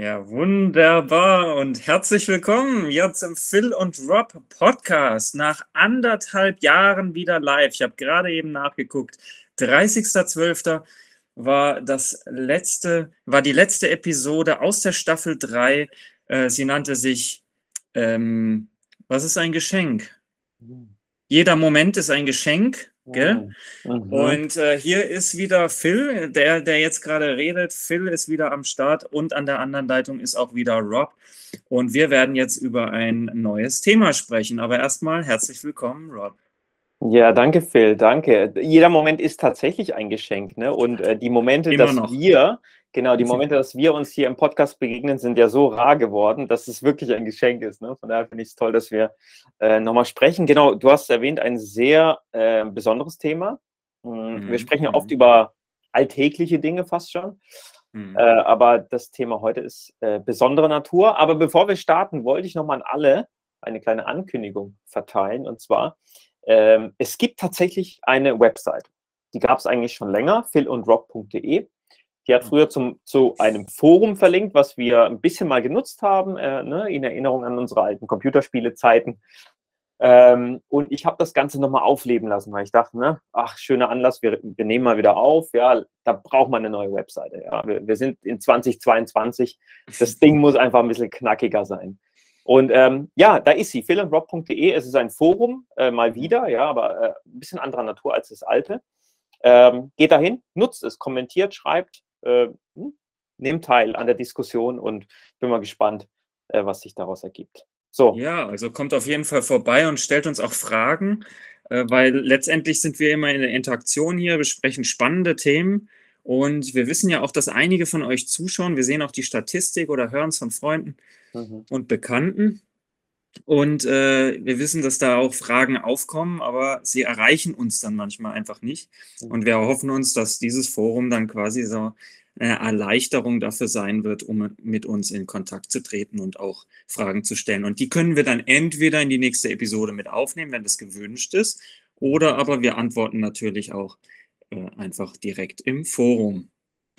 Ja, wunderbar und herzlich willkommen jetzt im Phil und Rob Podcast. Nach anderthalb Jahren wieder live. Ich habe gerade eben nachgeguckt. 30.12. war das letzte, war die letzte Episode aus der Staffel 3. Äh, sie nannte sich ähm, Was ist ein Geschenk? Hm. Jeder Moment ist ein Geschenk. Gell? Mhm. Und äh, hier ist wieder Phil, der, der jetzt gerade redet. Phil ist wieder am Start und an der anderen Leitung ist auch wieder Rob. Und wir werden jetzt über ein neues Thema sprechen. Aber erstmal herzlich willkommen, Rob. Ja, danke, Phil, danke. Jeder Moment ist tatsächlich ein Geschenk. Ne? Und äh, die Momente, Immer dass noch. wir Genau, die Momente, dass wir uns hier im Podcast begegnen, sind ja so rar geworden, dass es wirklich ein Geschenk ist. Ne? Von daher finde ich es toll, dass wir äh, nochmal sprechen. Genau, du hast erwähnt, ein sehr äh, besonderes Thema. Mhm. Wir sprechen ja oft mhm. über alltägliche Dinge fast schon. Mhm. Äh, aber das Thema heute ist äh, besondere Natur. Aber bevor wir starten, wollte ich nochmal an alle eine kleine Ankündigung verteilen. Und zwar, ähm, es gibt tatsächlich eine Website. Die gab es eigentlich schon länger, philundrock.de. Die hat früher zum, zu einem Forum verlinkt, was wir ein bisschen mal genutzt haben, äh, ne, in Erinnerung an unsere alten Computerspielezeiten. Ähm, und ich habe das Ganze nochmal aufleben lassen, weil ich dachte, ne, ach, schöner Anlass, wir, wir, nehmen mal wieder auf. Ja, da braucht man eine neue Webseite. Ja. Wir, wir sind in 2022. Das Ding muss einfach ein bisschen knackiger sein. Und ähm, ja, da ist sie, philandrob.de. Es ist ein Forum, äh, mal wieder, ja, aber äh, ein bisschen anderer Natur als das alte. Ähm, geht dahin, nutzt es, kommentiert, schreibt, äh, hm, nehmt teil an der Diskussion und bin mal gespannt, äh, was sich daraus ergibt. So. Ja, also kommt auf jeden Fall vorbei und stellt uns auch Fragen, äh, weil letztendlich sind wir immer in der Interaktion hier, besprechen spannende Themen und wir wissen ja auch, dass einige von euch zuschauen. Wir sehen auch die Statistik oder hören es von Freunden mhm. und Bekannten. Und äh, wir wissen, dass da auch Fragen aufkommen, aber sie erreichen uns dann manchmal einfach nicht. Und wir hoffen uns, dass dieses Forum dann quasi so eine Erleichterung dafür sein wird, um mit uns in Kontakt zu treten und auch Fragen zu stellen. Und die können wir dann entweder in die nächste Episode mit aufnehmen, wenn das gewünscht ist, oder aber wir antworten natürlich auch äh, einfach direkt im Forum.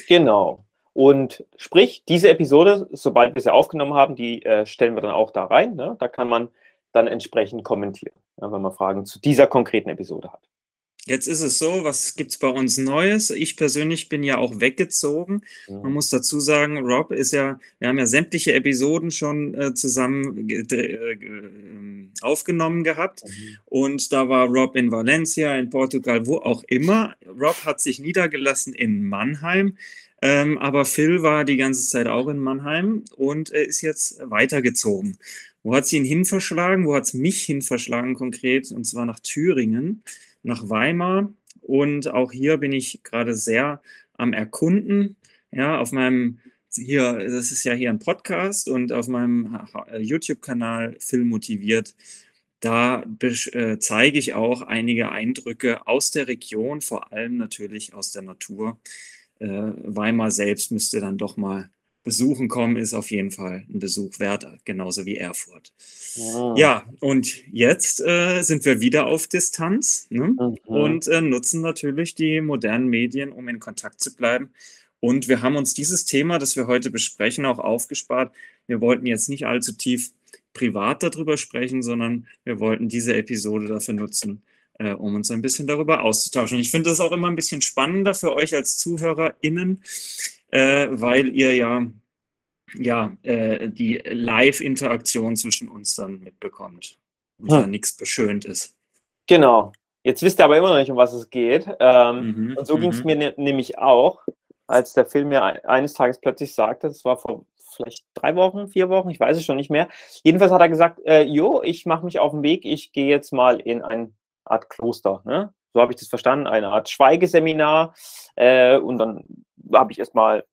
Genau. Und sprich, diese Episode, sobald wir sie aufgenommen haben, die äh, stellen wir dann auch da rein. Ne? Da kann man dann entsprechend kommentieren, ja, wenn man Fragen zu dieser konkreten Episode hat. Jetzt ist es so, was gibt es bei uns Neues? Ich persönlich bin ja auch weggezogen. Mhm. Man muss dazu sagen, Rob ist ja, wir haben ja sämtliche Episoden schon äh, zusammen äh, ähm, aufgenommen gehabt. Mhm. Und da war Rob in Valencia, in Portugal, wo auch immer. Rob hat sich niedergelassen in Mannheim. Ähm, aber Phil war die ganze Zeit auch in Mannheim und äh, ist jetzt weitergezogen. Wo hat sie ihn hin verschlagen? Wo hat es mich hin verschlagen konkret? Und zwar nach Thüringen, nach Weimar. Und auch hier bin ich gerade sehr am Erkunden. Ja, auf meinem, hier, das ist ja hier ein Podcast und auf meinem YouTube-Kanal Phil motiviert. Da äh, zeige ich auch einige Eindrücke aus der Region, vor allem natürlich aus der Natur Weimar selbst müsste dann doch mal besuchen kommen, ist auf jeden Fall ein Besuch wert, genauso wie Erfurt. Ja, ja und jetzt äh, sind wir wieder auf Distanz ne? mhm. und äh, nutzen natürlich die modernen Medien, um in Kontakt zu bleiben. Und wir haben uns dieses Thema, das wir heute besprechen, auch aufgespart. Wir wollten jetzt nicht allzu tief privat darüber sprechen, sondern wir wollten diese Episode dafür nutzen, äh, um uns ein bisschen darüber auszutauschen. Ich finde das auch immer ein bisschen spannender für euch als ZuhörerInnen, äh, weil ihr ja, ja äh, die Live-Interaktion zwischen uns dann mitbekommt und hm. da nichts beschönt ist. Genau. Jetzt wisst ihr aber immer noch nicht, um was es geht. Ähm, mhm, und so ging es mhm. mir ne nämlich auch, als der Film mir eines Tages plötzlich sagte, das war vor vielleicht drei Wochen, vier Wochen, ich weiß es schon nicht mehr. Jedenfalls hat er gesagt, äh, jo, ich mache mich auf den Weg, ich gehe jetzt mal in ein Art Kloster. Ne? So habe ich das verstanden, eine Art Schweigeseminar. Äh, und dann habe ich erstmal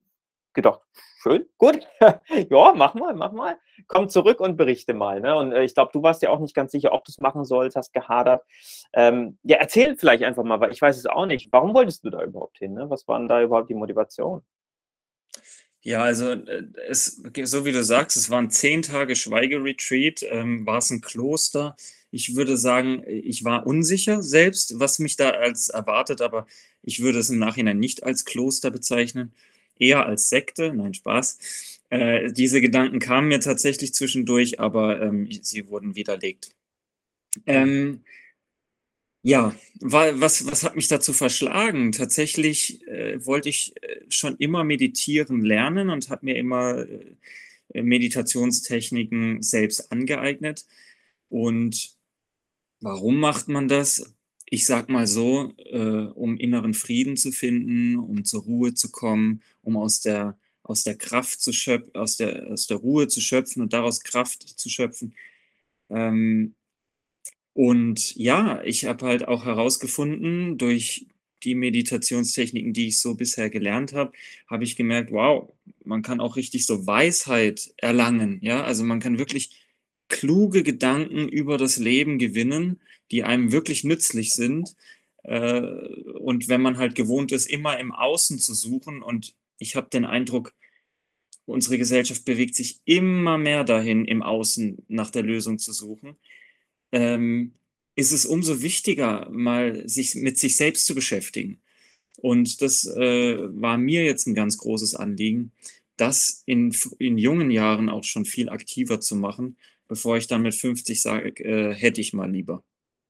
gedacht, schön, gut, ja, mach mal, mach mal. Komm zurück und berichte mal. Ne? Und äh, ich glaube, du warst ja auch nicht ganz sicher, ob du es machen sollst, hast gehadert. Ähm, ja, erzähl vielleicht einfach mal, weil ich weiß es auch nicht. Warum wolltest du da überhaupt hin? Ne? Was war denn da überhaupt die Motivation? Ja, also äh, es, so wie du sagst, es waren zehn Tage Schweigeretreat, ähm, war es ein Kloster. Ich würde sagen, ich war unsicher selbst, was mich da als erwartet, aber ich würde es im Nachhinein nicht als Kloster bezeichnen. eher als Sekte, nein, Spaß. Äh, diese Gedanken kamen mir tatsächlich zwischendurch, aber ähm, sie wurden widerlegt. Ähm, ja, was, was hat mich dazu verschlagen? Tatsächlich äh, wollte ich äh, schon immer meditieren lernen und habe mir immer äh, Meditationstechniken selbst angeeignet. Und warum macht man das? Ich sag mal so, äh, um inneren Frieden zu finden, um zur Ruhe zu kommen, um aus der, aus der Kraft zu schöpfen, aus der, aus der Ruhe zu schöpfen und daraus Kraft zu schöpfen. Ähm, und ja, ich habe halt auch herausgefunden, durch die Meditationstechniken, die ich so bisher gelernt habe, habe ich gemerkt, wow, man kann auch richtig so Weisheit erlangen. Ja, also man kann wirklich kluge Gedanken über das Leben gewinnen, die einem wirklich nützlich sind. Äh, und wenn man halt gewohnt ist, immer im Außen zu suchen, und ich habe den Eindruck, unsere Gesellschaft bewegt sich immer mehr dahin, im Außen nach der Lösung zu suchen ähm, ist es umso wichtiger, mal sich mit sich selbst zu beschäftigen. Und das äh, war mir jetzt ein ganz großes Anliegen, das in, in jungen Jahren auch schon viel aktiver zu machen, bevor ich dann mit 50 sage, äh, hätte ich mal lieber.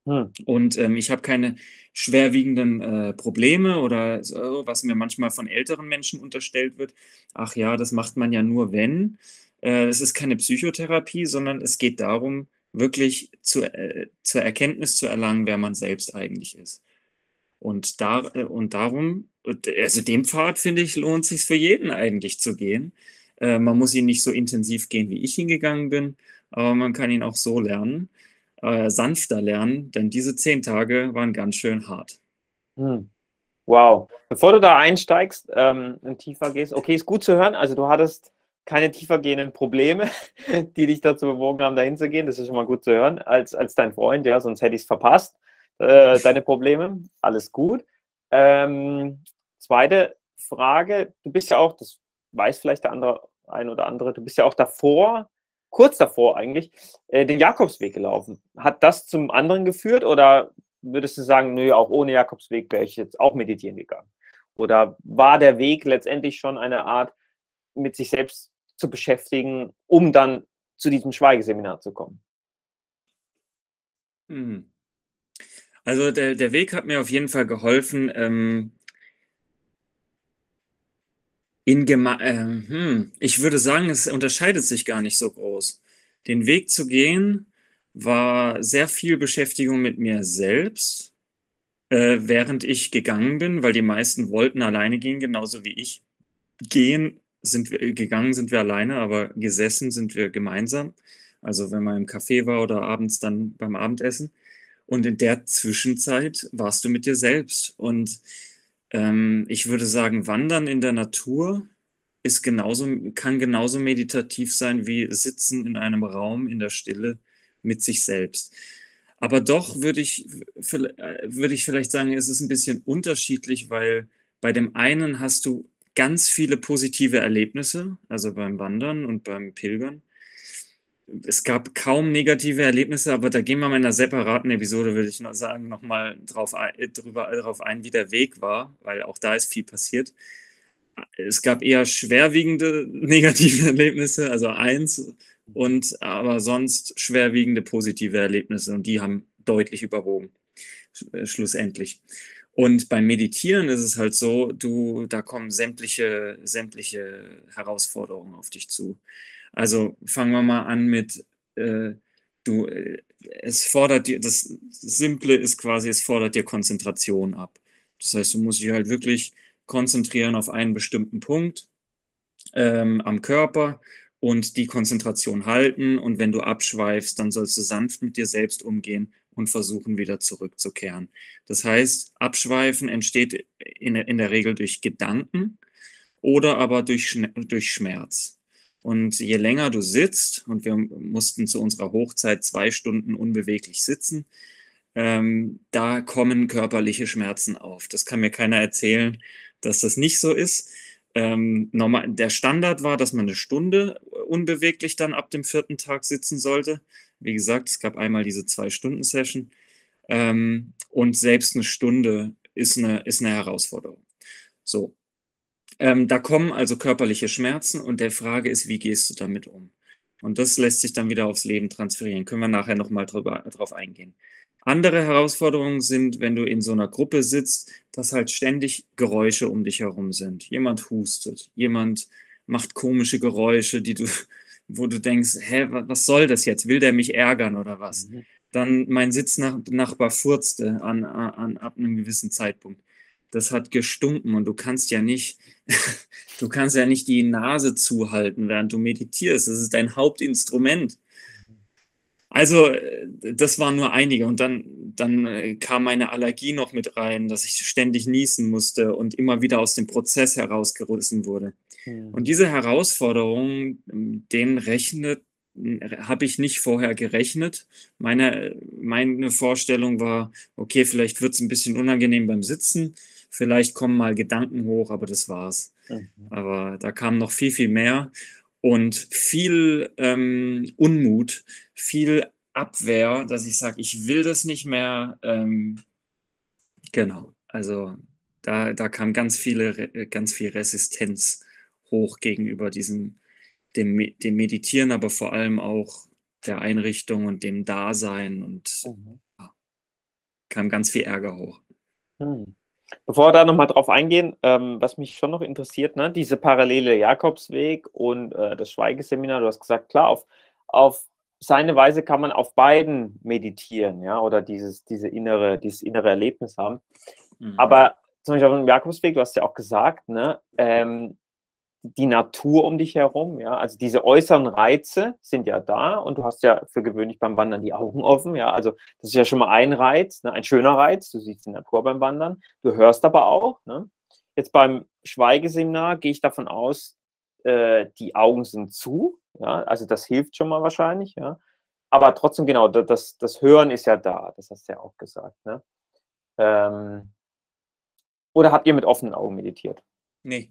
Hm. Und ähm, ich habe keine schwerwiegenden äh, Probleme oder so, was mir manchmal von älteren Menschen unterstellt wird. Ach ja, das macht man ja nur, wenn. Äh, es ist keine Psychotherapie, sondern es geht darum, wirklich zu, äh, zur Erkenntnis zu erlangen, wer man selbst eigentlich ist. Und, da, äh, und darum, also den Pfad, finde ich, lohnt sich für jeden eigentlich zu gehen. Äh, man muss ihn nicht so intensiv gehen, wie ich hingegangen bin, aber man kann ihn auch so lernen, äh, sanfter lernen, denn diese zehn Tage waren ganz schön hart. Hm. Wow. Bevor du da einsteigst, ähm, tiefer gehst, okay, ist gut zu hören. Also du hattest keine tiefergehenden Probleme, die dich dazu bewogen haben, dahin zu gehen. Das ist schon mal gut zu hören, als, als dein Freund, ja, sonst hätte ich es verpasst, äh, deine Probleme. Alles gut. Ähm, zweite Frage, du bist ja auch, das weiß vielleicht der andere, ein oder andere, du bist ja auch davor, kurz davor eigentlich, äh, den Jakobsweg gelaufen. Hat das zum anderen geführt oder würdest du sagen, nö, auch ohne Jakobsweg wäre ich jetzt auch meditieren gegangen? Oder war der Weg letztendlich schon eine Art, mit sich selbst zu beschäftigen, um dann zu diesem Schweigeseminar zu kommen? Hm. Also der, der Weg hat mir auf jeden Fall geholfen, ähm, in Geme äh, hm, ich würde sagen, es unterscheidet sich gar nicht so groß. Den Weg zu gehen war sehr viel Beschäftigung mit mir selbst, äh, während ich gegangen bin, weil die meisten wollten alleine gehen, genauso wie ich gehen sind wir gegangen, sind wir alleine, aber gesessen sind wir gemeinsam. Also wenn man im Café war oder abends dann beim Abendessen. Und in der Zwischenzeit warst du mit dir selbst. Und ähm, ich würde sagen, Wandern in der Natur ist genauso, kann genauso meditativ sein wie Sitzen in einem Raum in der Stille mit sich selbst. Aber doch würde ich, äh, würde ich vielleicht sagen, es ist ein bisschen unterschiedlich, weil bei dem einen hast du ganz viele positive Erlebnisse, also beim Wandern und beim Pilgern. Es gab kaum negative Erlebnisse, aber da gehen wir mal in einer separaten Episode, würde ich noch sagen, nochmal drauf, drüber, darauf ein, wie der Weg war, weil auch da ist viel passiert. Es gab eher schwerwiegende negative Erlebnisse, also eins, und aber sonst schwerwiegende positive Erlebnisse und die haben deutlich überwogen, schlussendlich. Und beim Meditieren ist es halt so, du, da kommen sämtliche, sämtliche Herausforderungen auf dich zu. Also fangen wir mal an mit, äh, du, äh, es fordert dir, das Simple ist quasi, es fordert dir Konzentration ab. Das heißt, du musst dich halt wirklich konzentrieren auf einen bestimmten Punkt ähm, am Körper und die Konzentration halten. Und wenn du abschweifst, dann sollst du sanft mit dir selbst umgehen und versuchen wieder zurückzukehren. Das heißt, Abschweifen entsteht in, in der Regel durch Gedanken oder aber durch, durch Schmerz. Und je länger du sitzt, und wir mussten zu unserer Hochzeit zwei Stunden unbeweglich sitzen, ähm, da kommen körperliche Schmerzen auf. Das kann mir keiner erzählen, dass das nicht so ist. Ähm, normal, der Standard war, dass man eine Stunde unbeweglich dann ab dem vierten Tag sitzen sollte. Wie gesagt, es gab einmal diese Zwei-Stunden-Session ähm, und selbst eine Stunde ist eine, ist eine Herausforderung. So. Ähm, da kommen also körperliche Schmerzen und der Frage ist, wie gehst du damit um? Und das lässt sich dann wieder aufs Leben transferieren. Können wir nachher nochmal drauf eingehen. Andere Herausforderungen sind, wenn du in so einer Gruppe sitzt, dass halt ständig Geräusche um dich herum sind. Jemand hustet, jemand macht komische Geräusche, die du, wo du denkst, hä, was soll das jetzt? Will der mich ärgern oder was? Mhm. Dann mein Sitznachbar furzte an, an, ab einem gewissen Zeitpunkt. Das hat gestunken und du kannst ja nicht, du kannst ja nicht die Nase zuhalten, während du meditierst. Das ist dein Hauptinstrument. Also, äh, das waren nur einige. Und dann, dann äh, kam meine Allergie noch mit rein, dass ich ständig niesen musste und immer wieder aus dem Prozess herausgerissen wurde. Mhm. Und diese Herausforderungen, denen rechnet, habe ich nicht vorher gerechnet. Meine, meine Vorstellung war, okay, vielleicht wird es ein bisschen unangenehm beim Sitzen, vielleicht kommen mal Gedanken hoch, aber das war's. Mhm. Aber da kam noch viel, viel mehr und viel ähm, Unmut, viel Abwehr, dass ich sage, ich will das nicht mehr. Ähm, genau, also da, da kam ganz viele, ganz viel Resistenz hoch gegenüber diesem, dem, dem Meditieren, aber vor allem auch der Einrichtung und dem Dasein und mhm. ja, kam ganz viel Ärger hoch. Mhm. Bevor wir da nochmal drauf eingehen, ähm, was mich schon noch interessiert, ne, diese parallele Jakobsweg und äh, das Schweigeseminar, du hast gesagt, klar, auf, auf seine Weise kann man auf beiden meditieren, ja, oder dieses, diese innere, dieses innere Erlebnis haben. Mhm. Aber zum Beispiel auf dem Jakobsweg, du hast ja auch gesagt, ne, ähm, die Natur um dich herum, ja, also diese äußeren Reize sind ja da und du hast ja für gewöhnlich beim Wandern die Augen offen, ja, also das ist ja schon mal ein Reiz, ne, ein schöner Reiz, du siehst die Natur beim Wandern, du hörst aber auch, ne, jetzt beim Schweigeseminar gehe ich davon aus, äh, die Augen sind zu, ja, also das hilft schon mal wahrscheinlich, ja, aber trotzdem genau, das, das Hören ist ja da, das hast du ja auch gesagt, ne, ähm, oder habt ihr mit offenen Augen meditiert? Nee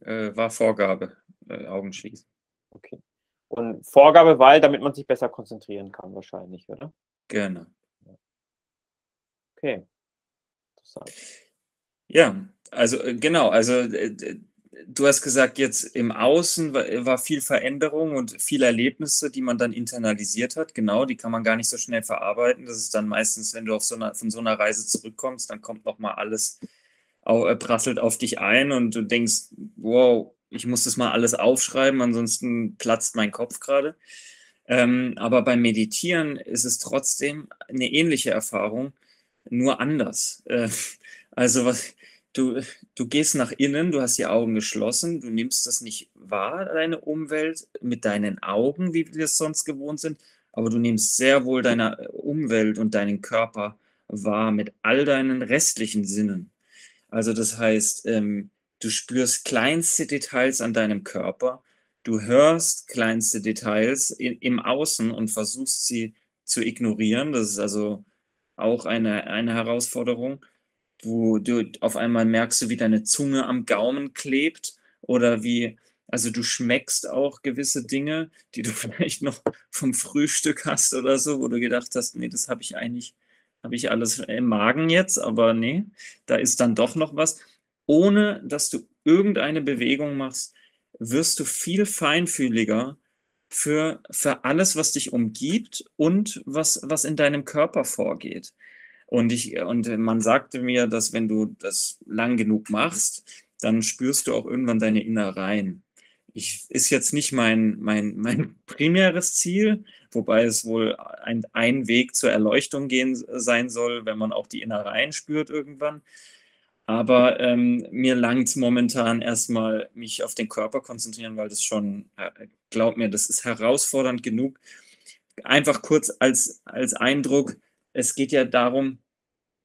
äh, war Vorgabe, äh, Augen schließen. Okay. Und Vorgabe, weil, damit man sich besser konzentrieren kann, wahrscheinlich, oder? Gerne. Okay. Interessant. Ja, also äh, genau, also äh, du hast gesagt, jetzt im Außen war, viel Veränderung und viele Erlebnisse, die man dann internalisiert hat. Genau, die kann man gar nicht so schnell verarbeiten. Das ist dann meistens, wenn du auf so einer, von so einer Reise zurückkommst, dann kommt nochmal alles äh, prasselt auf dich ein und du denkst, wow, ich muss das mal alles aufschreiben, ansonsten platzt mein Kopf gerade. Ähm, aber beim Meditieren ist es trotzdem eine ähnliche Erfahrung, nur anders. Äh, also was, du, du gehst nach innen, du hast die Augen geschlossen, du nimmst das nicht wahr, deine Umwelt, mit deinen Augen, wie wir es sonst gewohnt sind, aber du nimmst sehr wohl deine Umwelt und deinen Körper wahr mit all deinen restlichen Sinnen. Also das heißt, ähm, du spürst kleinste Details an deinem Körper, du hörst kleinste Details im Außen und versuchst sie zu ignorieren. Das ist also auch eine, eine Herausforderung, wo du auf einmal merkst, wie deine Zunge am Gaumen klebt oder wie, also du schmeckst auch gewisse Dinge, die du vielleicht noch vom Frühstück hast oder so, wo du gedacht hast, nee, das habe ich eigentlich habe ich alles im Magen jetzt, aber nee, da ist dann doch noch was. Ohne dass du irgendeine Bewegung machst, wirst du viel feinfühliger für, für alles, was dich umgibt und was, was in deinem Körper vorgeht. Und, ich, und man sagte mir, dass wenn du das lang genug machst, dann spürst du auch irgendwann deine Innereien. Ich, ist jetzt nicht mein, mein, mein primäres Ziel, wobei es wohl ein, ein Weg zur Erleuchtung gehen sein soll, wenn man auch die Innereien spürt irgendwann. Aber ähm, mir langt momentan erstmal mich auf den Körper konzentrieren, weil das schon, äh, glaub mir, das ist herausfordernd genug. Einfach kurz als, als Eindruck, es geht ja darum,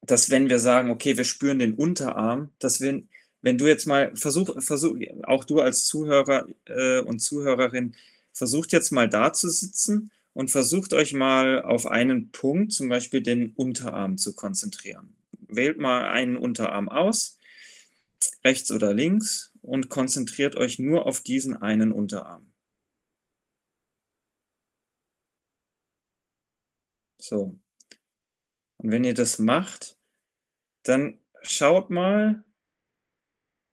dass wenn wir sagen, okay, wir spüren den Unterarm, dass wir, wenn du jetzt mal versuch, versuch auch du als Zuhörer äh, und Zuhörerin, versucht jetzt mal da zu sitzen und versucht euch mal auf einen Punkt, zum Beispiel den Unterarm, zu konzentrieren. Wählt mal einen Unterarm aus, rechts oder links, und konzentriert euch nur auf diesen einen Unterarm. So. Und wenn ihr das macht, dann schaut mal,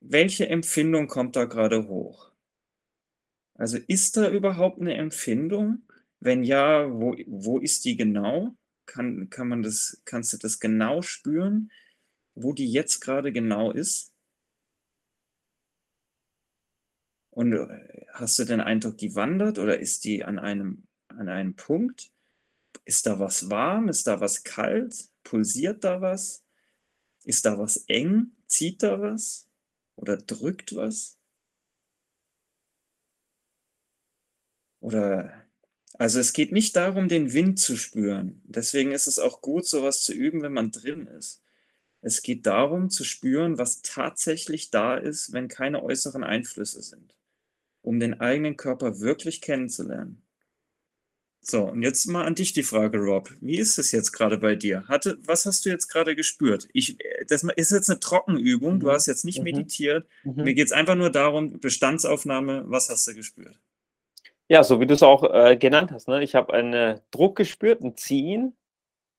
welche Empfindung kommt da gerade hoch? Also ist da überhaupt eine Empfindung? Wenn ja, wo, wo ist die genau? Kann, kann man das, kannst du das genau spüren, wo die jetzt gerade genau ist? Und äh, hast du den Eindruck, die wandert oder ist die an einem, an einem Punkt? Ist da was warm? Ist da was kalt? Pulsiert da was? Ist da was eng? Zieht da was? Oder drückt was? Oder also es geht nicht darum, den Wind zu spüren. Deswegen ist es auch gut, sowas zu üben, wenn man drin ist. Es geht darum zu spüren, was tatsächlich da ist, wenn keine äußeren Einflüsse sind, um den eigenen Körper wirklich kennenzulernen. So, und jetzt mal an dich die Frage, Rob. Wie ist es jetzt gerade bei dir? Hatte, was hast du jetzt gerade gespürt? Ich, das ist jetzt eine Trockenübung. Du mhm. hast jetzt nicht mhm. meditiert. Mhm. Mir geht es einfach nur darum, Bestandsaufnahme, was hast du gespürt? Ja, so wie du es auch äh, genannt hast. Ne? Ich habe einen Druck gespürt, ein Ziehen,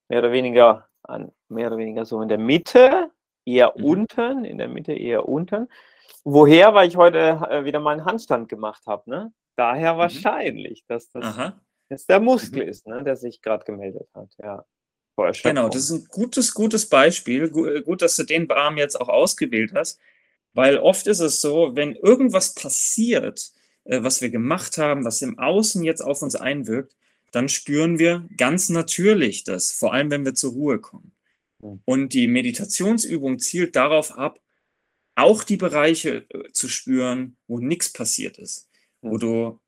mehr oder weniger an, mehr oder weniger so in der Mitte, eher mhm. unten, in der Mitte eher unten. Woher? Weil ich heute äh, wieder mal einen Handstand gemacht habe. Ne? Daher mhm. wahrscheinlich, dass das dass der Muskel mhm. ist, ne, der sich gerade gemeldet hat. Ja. Genau, das ist ein gutes, gutes Beispiel. Äh, gut, dass du den Arm jetzt auch ausgewählt hast, weil oft ist es so, wenn irgendwas passiert, äh, was wir gemacht haben, was im Außen jetzt auf uns einwirkt, dann spüren wir ganz natürlich das, vor allem wenn wir zur Ruhe kommen. Und die Meditationsübung zielt darauf ab, auch die Bereiche äh, zu spüren, wo nichts passiert ist, wo du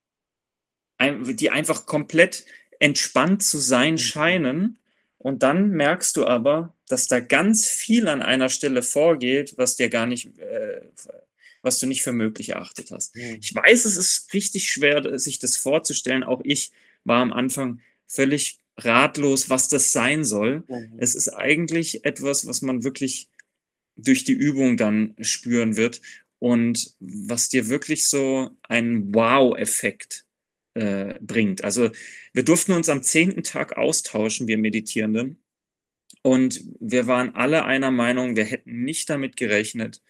die einfach komplett entspannt zu sein scheinen. Und dann merkst du aber, dass da ganz viel an einer Stelle vorgeht, was dir gar nicht, äh, was du nicht für möglich erachtet hast. Mhm. Ich weiß, es ist richtig schwer, sich das vorzustellen. Auch ich war am Anfang völlig ratlos, was das sein soll. Mhm. Es ist eigentlich etwas, was man wirklich durch die Übung dann spüren wird und was dir wirklich so einen Wow-Effekt äh, bringt. Also wir durften uns am zehnten Tag austauschen, wir Meditierenden. Und wir waren alle einer Meinung, wir hätten nicht damit gerechnet,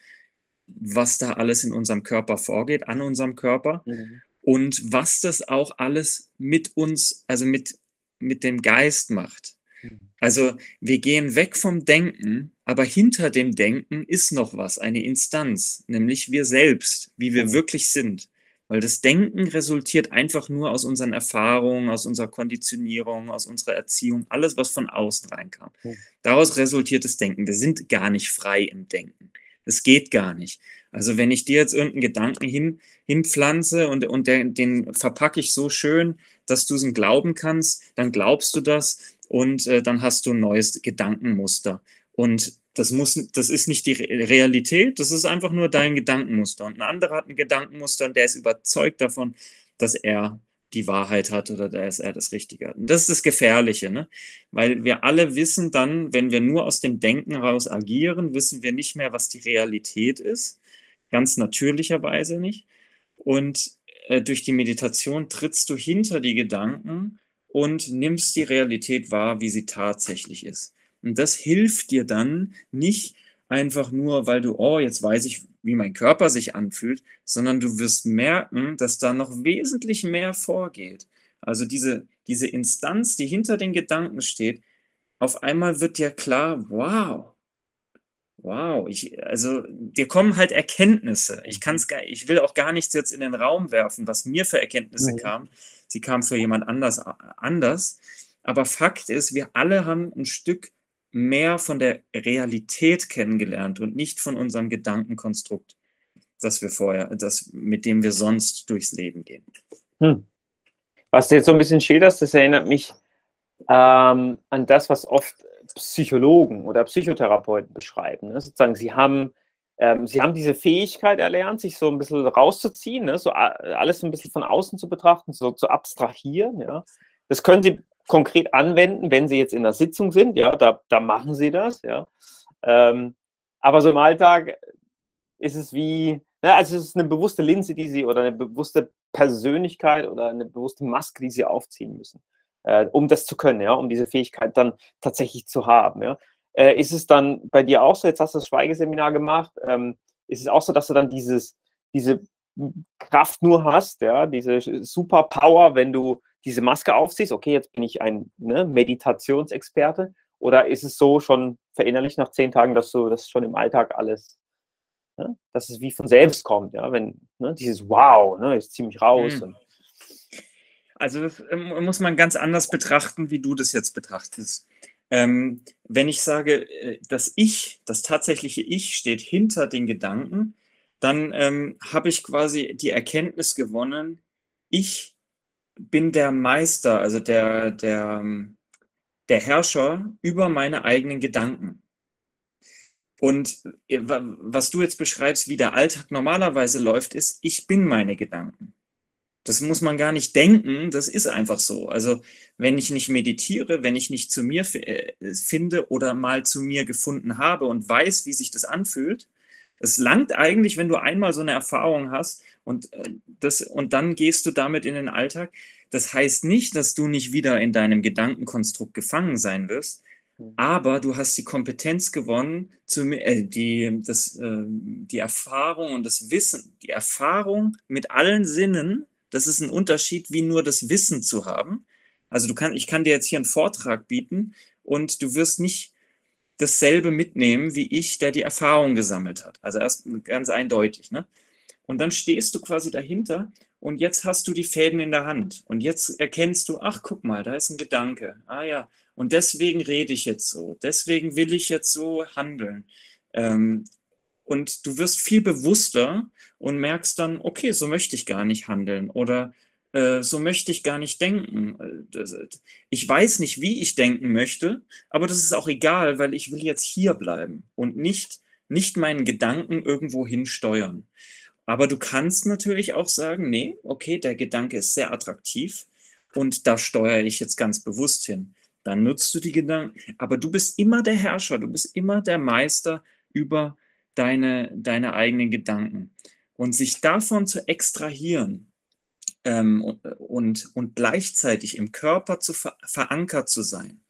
was da alles in unserem Körper vorgeht, an unserem Körper. Mhm. Und was das auch alles mit uns, also mit, mit dem Geist macht. Mhm. Also wir gehen weg vom Denken, aber hinter dem Denken ist noch was, eine Instanz, nämlich wir selbst, wie wir mhm. wirklich sind. Weil das Denken resultiert einfach nur aus unseren Erfahrungen, aus unserer Konditionierung, aus unserer Erziehung, alles, was von außen reinkam. Daraus resultiert das Denken. Wir sind gar nicht frei im Denken. Das geht gar nicht. Also wenn ich dir jetzt irgendeinen Gedanken hin, hinpflanze und, und der, den verpacke ich so schön, dass du es glauben kannst, dann glaubst du das und äh, dann hast du ein neues Gedankenmuster. Und das, muss, das ist nicht die Realität, das ist einfach nur dein Gedankenmuster. Und ein anderer hat ein Gedankenmuster und der ist überzeugt davon, dass er die Wahrheit hat oder dass er das Richtige. Und das ist das Gefährliche, ne? weil wir alle wissen dann, wenn wir nur aus dem Denken heraus agieren, wissen wir nicht mehr, was die Realität ist, ganz natürlicherweise nicht. Und äh, durch die Meditation trittst du hinter die Gedanken und nimmst die Realität wahr, wie sie tatsächlich ist. Und das hilft dir dann nicht einfach nur, weil du, oh, jetzt weiß ich, wie mein Körper sich anfühlt, sondern du wirst merken, dass da noch wesentlich mehr vorgeht. Also diese, diese Instanz, die hinter den Gedanken steht, auf einmal wird dir klar, wow, wow, ich, also dir kommen halt Erkenntnisse. Ich kann es ich will auch gar nichts jetzt in den Raum werfen, was mir für Erkenntnisse mhm. kamen. Sie kamen für jemand anders anders. Aber Fakt ist, wir alle haben ein Stück mehr von der Realität kennengelernt und nicht von unserem Gedankenkonstrukt, das wir vorher, das, mit dem wir sonst durchs Leben gehen. Hm. Was du jetzt so ein bisschen schilderst, das erinnert mich ähm, an das, was oft Psychologen oder Psychotherapeuten beschreiben. Ne? Sozusagen, sie haben, ähm, sie haben diese Fähigkeit erlernt, sich so ein bisschen rauszuziehen, ne? so alles ein bisschen von außen zu betrachten, so zu abstrahieren. Ja? Das können sie konkret anwenden, wenn Sie jetzt in der Sitzung sind, ja, da, da machen Sie das, ja. Ähm, aber so im Alltag ist es wie, na, also es ist eine bewusste Linse, die Sie oder eine bewusste Persönlichkeit oder eine bewusste Maske, die Sie aufziehen müssen, äh, um das zu können, ja, um diese Fähigkeit dann tatsächlich zu haben, ja. Äh, ist es dann bei dir auch so, jetzt hast du das Schweigeseminar gemacht, ähm, ist es auch so, dass du dann dieses, diese Kraft nur hast, ja, diese Superpower, wenn du diese Maske aufziehst, okay, jetzt bin ich ein ne, Meditationsexperte, oder ist es so schon verinnerlicht nach zehn Tagen, dass du das schon im Alltag alles, ne, dass es wie von selbst kommt, ja, wenn ne, dieses Wow, ne, ist ziemlich raus. Mhm. Also das ähm, muss man ganz anders betrachten, wie du das jetzt betrachtest. Ähm, wenn ich sage, äh, das Ich, das tatsächliche Ich steht hinter den Gedanken, dann ähm, habe ich quasi die Erkenntnis gewonnen, ich bin der Meister, also der, der, ähm, der Herrscher über meine eigenen Gedanken. Und äh, was du jetzt beschreibst, wie der Alltag normalerweise läuft, ist, ich bin meine Gedanken. Das muss man gar nicht denken, das ist einfach so. Also wenn ich nicht meditiere, wenn ich nicht zu mir äh, finde oder mal zu mir gefunden habe und weiß, wie sich das anfühlt, es langt eigentlich, wenn du einmal so eine Erfahrung hast und, äh, das, und dann gehst du damit in den Alltag. Das heißt nicht, dass du nicht wieder in deinem Gedankenkonstrukt gefangen sein wirst, hm. aber du hast die Kompetenz gewonnen, zu, äh, die, das, äh, die Erfahrung und das Wissen, die Erfahrung mit allen Sinnen, das ist ein Unterschied, wie nur das Wissen zu haben. Also du kann, ich kann dir jetzt hier einen Vortrag bieten und du wirst nicht dasselbe mitnehmen wie ich, der die Erfahrung gesammelt hat. Also erst ganz eindeutig. Ne? Und dann stehst du quasi dahinter und jetzt hast du die Fäden in der Hand. Und jetzt erkennst du, ach, guck mal, da ist ein Gedanke. Ah ja, und deswegen rede ich jetzt so. Deswegen will ich jetzt so handeln. Ähm, und du wirst viel bewusster und merkst dann, okay, so möchte ich gar nicht handeln oder äh, so möchte ich gar nicht denken. Ich weiß nicht, wie ich denken möchte, aber das ist auch egal, weil ich will jetzt hier bleiben und nicht, nicht meinen Gedanken irgendwo hinsteuern. Aber du kannst natürlich auch sagen, nee, okay, der Gedanke ist sehr attraktiv und da steuere ich jetzt ganz bewusst hin. Dann nutzt du die Gedanken, aber du bist immer der Herrscher, du bist immer der Meister über deine, deine eigenen Gedanken. Und sich davon zu extrahieren ähm, und, und, gleichzeitig im Körper zu ver verankert zu sein.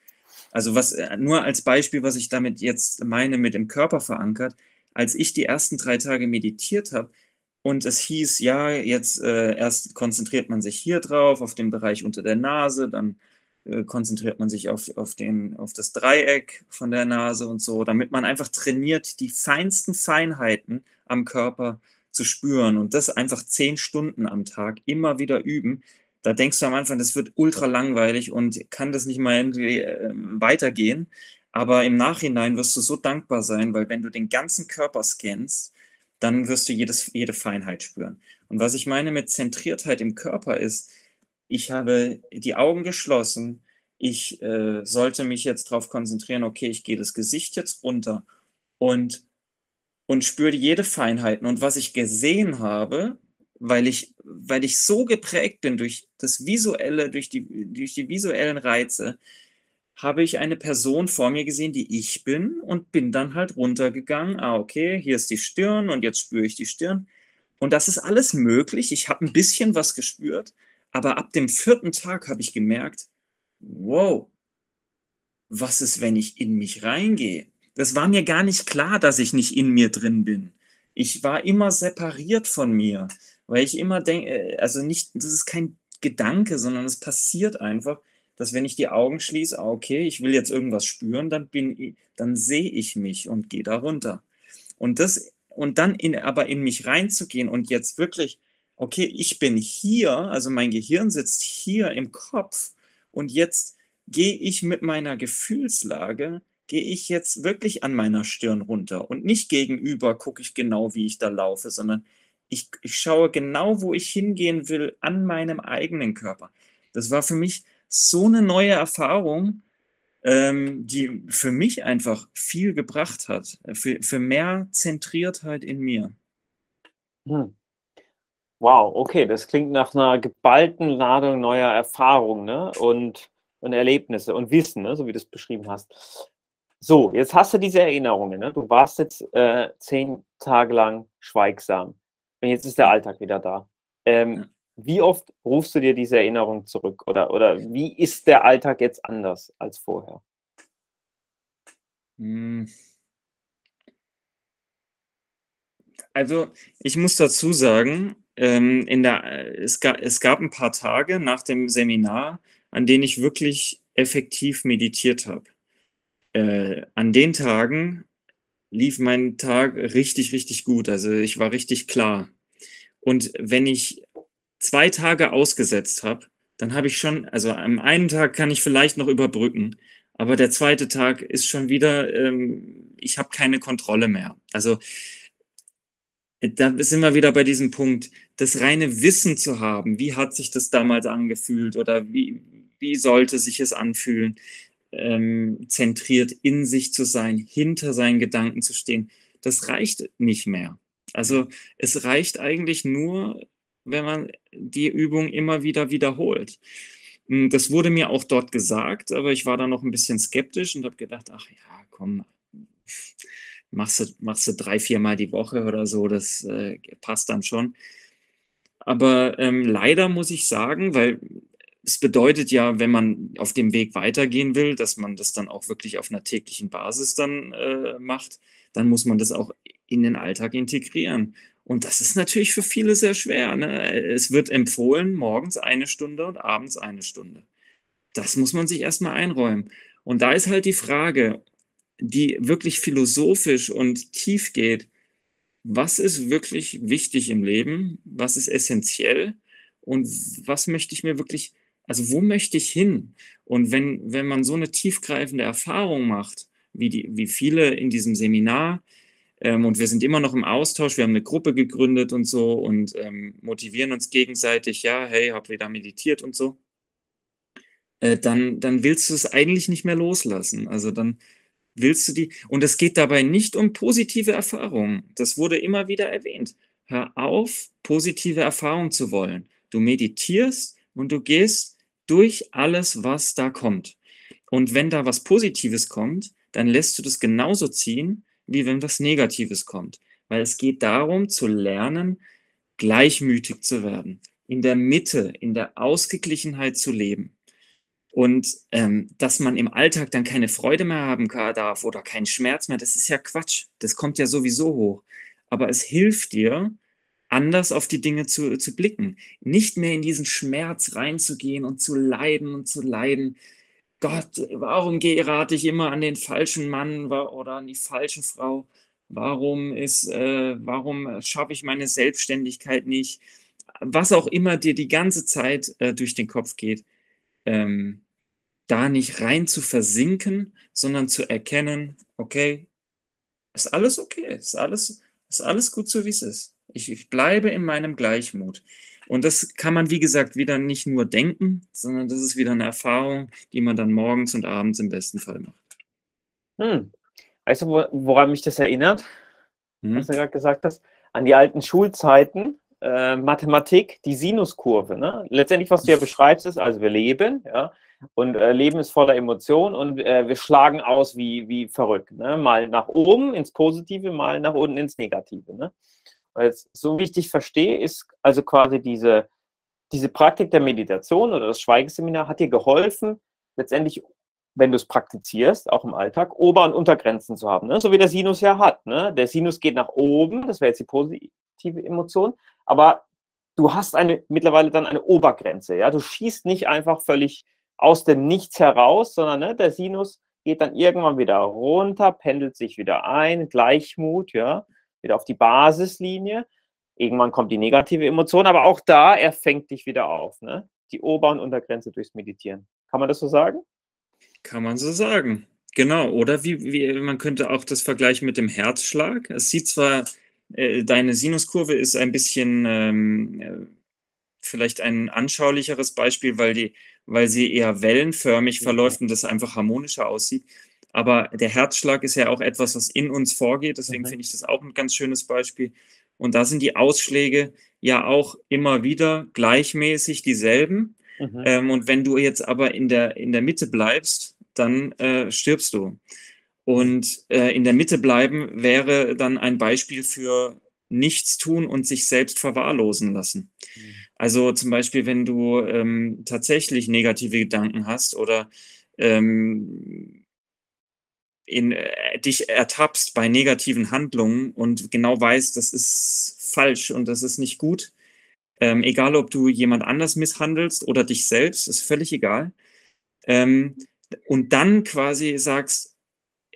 Also was äh, nur als Beispiel, was ich damit jetzt meine mit dem Körper verankert, als ich die ersten drei Tage meditiert habe und es hieß, ja, jetzt äh, erst konzentriert man sich hier drauf, auf den Bereich unter der Nase, dann äh, konzentriert man sich auf, auf, den, auf das Dreieck von der Nase und so, damit man einfach trainiert, die feinsten Feinheiten am Körper zu spüren und das einfach zehn Stunden am Tag immer wieder üben. Da denkst du am Anfang, das wird ultra langweilig und kann das nicht mal irgendwie äh, weitergehen. Aber im Nachhinein wirst du so dankbar sein, weil wenn du den ganzen Körper scannst, dann wirst du jedes, jede Feinheit spüren. Und was ich meine mit Zentriertheit im Körper ist, ich habe die Augen geschlossen, ich äh, sollte mich jetzt darauf konzentrieren, okay, ich gehe das Gesicht jetzt runter und, und spüre jede Feinheiten. Und was ich gesehen habe, weil ich, weil ich so geprägt bin durch das Visuelle, durch die, durch die visuellen Reize, habe ich eine Person vor mir gesehen, die ich bin und bin dann halt runtergegangen. Ah, okay, hier ist die Stirn und jetzt spüre ich die Stirn. Und das ist alles möglich. Ich habe ein bisschen was gespürt, aber ab dem vierten Tag habe ich gemerkt, wow, was ist, wenn ich in mich reingehe? Das war mir gar nicht klar, dass ich nicht in mir drin bin. Ich war immer separiert von mir, weil ich immer denke, äh, also nicht, das ist kein Gedanke, sondern es passiert einfach, dass wenn ich die Augen schließe, ah, okay, ich will jetzt irgendwas spüren, dann bin dann sehe ich mich und gehe da runter. Und das, und dann in, aber in mich reinzugehen und jetzt wirklich okay, ich bin hier, also mein Gehirn sitzt hier im Kopf und jetzt gehe ich mit meiner Gefühlslage, gehe ich jetzt wirklich an meiner Stirn runter und nicht gegenüber gucke ich genau, wie ich da laufe, sondern ich, ich schaue genau, wo ich hingehen will, an meinem eigenen Körper. Das war für mich so eine neue Erfahrung, ähm, die für mich einfach viel gebracht hat, für, für mehr Zentriertheit in mir. Hm. Wow, okay, das klingt nach einer geballten Ladung neuer Erfahrungen ne? und, und Erlebnisse und Wissen, ne? so wie du es beschrieben hast. So, jetzt hast du diese Erinnerungen. Ne? Du warst jetzt äh, zehn Tage lang schweigsam. Und jetzt ist der Alltag wieder da. Ähm, wie oft rufst du dir diese Erinnerung zurück? Oder, oder wie ist der Alltag jetzt anders als vorher? Hm. Also ich muss dazu sagen, ähm, in der, es, ga, es gab ein paar Tage nach dem Seminar, an denen ich wirklich effektiv meditiert habe. Äh, an den Tagen lief mein Tag richtig, richtig gut. Also ich war richtig klar. Und wenn ich zwei Tage ausgesetzt habe, dann habe ich schon, also am einen Tag kann ich vielleicht noch überbrücken, aber der zweite Tag ist schon wieder, ähm, ich habe keine Kontrolle mehr. Also da sind wir wieder bei diesem Punkt, das reine Wissen zu haben, wie hat sich das damals angefühlt oder wie, wie sollte sich es anfühlen, ähm, zentriert in sich zu sein, hinter seinen Gedanken zu stehen, das reicht nicht mehr. Also es reicht eigentlich nur, wenn man die Übung immer wieder wiederholt. Hm, das wurde mir auch dort gesagt, aber ich war da noch ein bisschen skeptisch und habe gedacht, ach ja, komm, machst du, machst du drei, viermal die Woche oder so, das äh, passt dann schon. Aber ähm, leider muss ich sagen, weil es bedeutet ja, wenn man auf dem Weg weitergehen will, dass man das dann auch wirklich auf einer täglichen Basis dann äh, macht, dann muss man das auch in den Alltag integrieren. Und das ist natürlich für viele sehr schwer. Ne? Es wird empfohlen, morgens eine Stunde und abends eine Stunde. Das muss man sich erstmal einräumen. Und da ist halt die Frage, die wirklich philosophisch und tief geht, was ist wirklich wichtig im Leben, was ist essentiell und was möchte ich mir wirklich, also wo möchte ich hin? Und wenn, wenn man so eine tiefgreifende Erfahrung macht, wie, die, wie viele in diesem Seminar, ähm, und wir sind immer noch im Austausch, wir haben eine Gruppe gegründet und so und ähm, motivieren uns gegenseitig, ja, hey, hab wieder meditiert und so, äh, dann, dann willst du es eigentlich nicht mehr loslassen. Also dann, willst du die, und es geht dabei nicht um positive Erfahrungen. Das wurde immer wieder erwähnt. Hör auf, positive Erfahrungen zu wollen. Du meditierst und du gehst durch alles, was da kommt. Und wenn da was Positives kommt, dann lässt du das genauso ziehen, wie wenn was Negatives kommt. Weil es geht darum, zu lernen, gleichmütig zu werden, in der Mitte, in der Ausgeglichenheit zu leben. Und ähm, dass man im Alltag dann keine Freude mehr haben darf oder keinen Schmerz mehr, das ist ja Quatsch. Das kommt ja sowieso hoch. Aber es hilft dir, anders auf die Dinge zu, zu blicken. Nicht mehr in diesen Schmerz reinzugehen und zu leiden und zu leiden. Gott, warum gerate ich immer an den falschen Mann oder an die falsche Frau? Warum ist, äh, warum schaffe ich meine Selbstständigkeit nicht? Was auch immer dir die ganze Zeit äh, durch den Kopf geht. Ähm, da nicht rein zu versinken, sondern zu erkennen, okay, ist alles okay, ist alles, ist alles gut so, wie es ist. Ich, ich bleibe in meinem Gleichmut. Und das kann man, wie gesagt, wieder nicht nur denken, sondern das ist wieder eine Erfahrung, die man dann morgens und abends im besten Fall macht. Hm. Weißt du, woran mich das erinnert, hm. was du gerade gesagt hast? An die alten Schulzeiten, äh, Mathematik, die Sinuskurve. Ne? Letztendlich, was du ja beschreibst, ist, also wir leben, ja, und äh, Leben ist voller Emotionen und äh, wir schlagen aus wie, wie verrückt. Ne? Mal nach oben ins Positive, mal nach unten ins Negative. Ne? Weil so wie ich dich verstehe, ist also quasi diese, diese Praktik der Meditation oder das Schweigeseminar hat dir geholfen, letztendlich, wenn du es praktizierst, auch im Alltag, Ober- und Untergrenzen zu haben. Ne? So wie der Sinus ja hat. Ne? Der Sinus geht nach oben, das wäre jetzt die positive Emotion, aber du hast eine, mittlerweile dann eine Obergrenze. Ja? Du schießt nicht einfach völlig aus dem Nichts heraus, sondern ne, der Sinus geht dann irgendwann wieder runter, pendelt sich wieder ein, Gleichmut, ja, wieder auf die Basislinie. Irgendwann kommt die negative Emotion, aber auch da, er fängt dich wieder auf, ne? Die Ober- und Untergrenze durchs Meditieren. Kann man das so sagen? Kann man so sagen. Genau. Oder wie, wie man könnte auch das vergleichen mit dem Herzschlag. Es sieht zwar, äh, deine Sinuskurve ist ein bisschen ähm, äh, vielleicht ein anschaulicheres Beispiel, weil die weil sie eher wellenförmig verläuft und das einfach harmonischer aussieht. Aber der Herzschlag ist ja auch etwas, was in uns vorgeht. Deswegen mhm. finde ich das auch ein ganz schönes Beispiel. Und da sind die Ausschläge ja auch immer wieder gleichmäßig dieselben. Mhm. Ähm, und wenn du jetzt aber in der, in der Mitte bleibst, dann äh, stirbst du. Und äh, in der Mitte bleiben wäre dann ein Beispiel für nichts tun und sich selbst verwahrlosen lassen. Mhm. Also zum Beispiel, wenn du ähm, tatsächlich negative Gedanken hast oder ähm, in, äh, dich ertappst bei negativen Handlungen und genau weißt, das ist falsch und das ist nicht gut, ähm, egal ob du jemand anders misshandelst oder dich selbst, ist völlig egal. Ähm, und dann quasi sagst,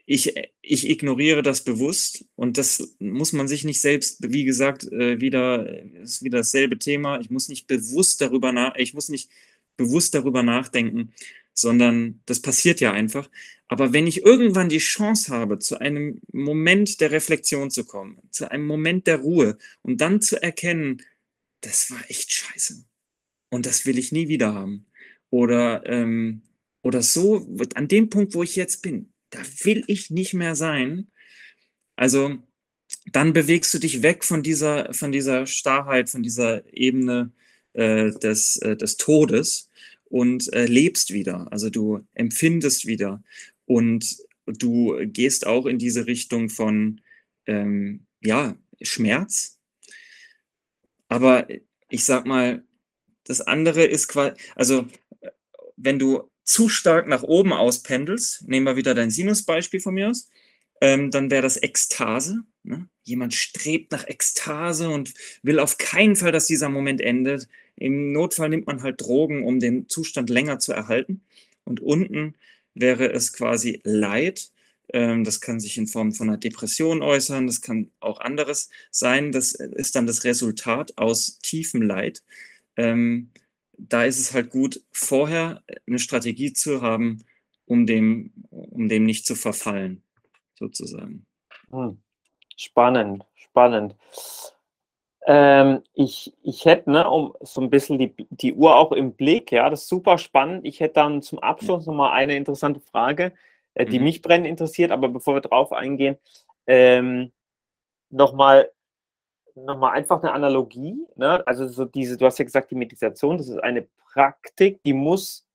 ich, ich ignoriere das bewusst und das muss man sich nicht selbst, wie gesagt, äh, wieder, ist wieder dasselbe Thema. Ich muss nicht bewusst darüber nach, ich muss nicht bewusst darüber nachdenken, sondern das passiert ja einfach. Aber wenn ich irgendwann die Chance habe, zu einem Moment der Reflexion zu kommen, zu einem Moment der Ruhe und dann zu erkennen, das war echt scheiße und das will ich nie wieder haben. Oder, ähm, oder so, an dem Punkt, wo ich jetzt bin, da will ich nicht mehr sein. Also dann bewegst du dich weg von dieser, von dieser Starrheit, von dieser Ebene äh, des, äh, des Todes und äh, lebst wieder. Also du empfindest wieder und du gehst auch in diese Richtung von ähm, ja, Schmerz. Aber ich sag mal, das andere ist quasi, also wenn du zu stark nach oben auspendelst, nehmen wir wieder dein Sinusbeispiel von mir aus, ähm, dann wäre das Ekstase. Ne? Jemand strebt nach Ekstase und will auf keinen Fall, dass dieser Moment endet. Im Notfall nimmt man halt Drogen, um den Zustand länger zu erhalten. Und unten wäre es quasi Leid. Ähm, das kann sich in Form von einer Depression äußern, das kann auch anderes sein. Das ist dann das Resultat aus tiefem Leid. Ähm, da ist es halt gut, vorher eine Strategie zu haben, um dem, um dem nicht zu verfallen, sozusagen. Hm. Spannend, spannend. Ähm, ich, ich hätte ne, um so ein bisschen die, die Uhr auch im Blick, ja, das ist super spannend. Ich hätte dann zum Abschluss nochmal eine interessante Frage, äh, die mhm. mich brennend interessiert, aber bevor wir drauf eingehen, ähm, nochmal nochmal einfach eine Analogie. Ne? Also so diese, du hast ja gesagt, die Meditation, das ist eine Praktik, die muss,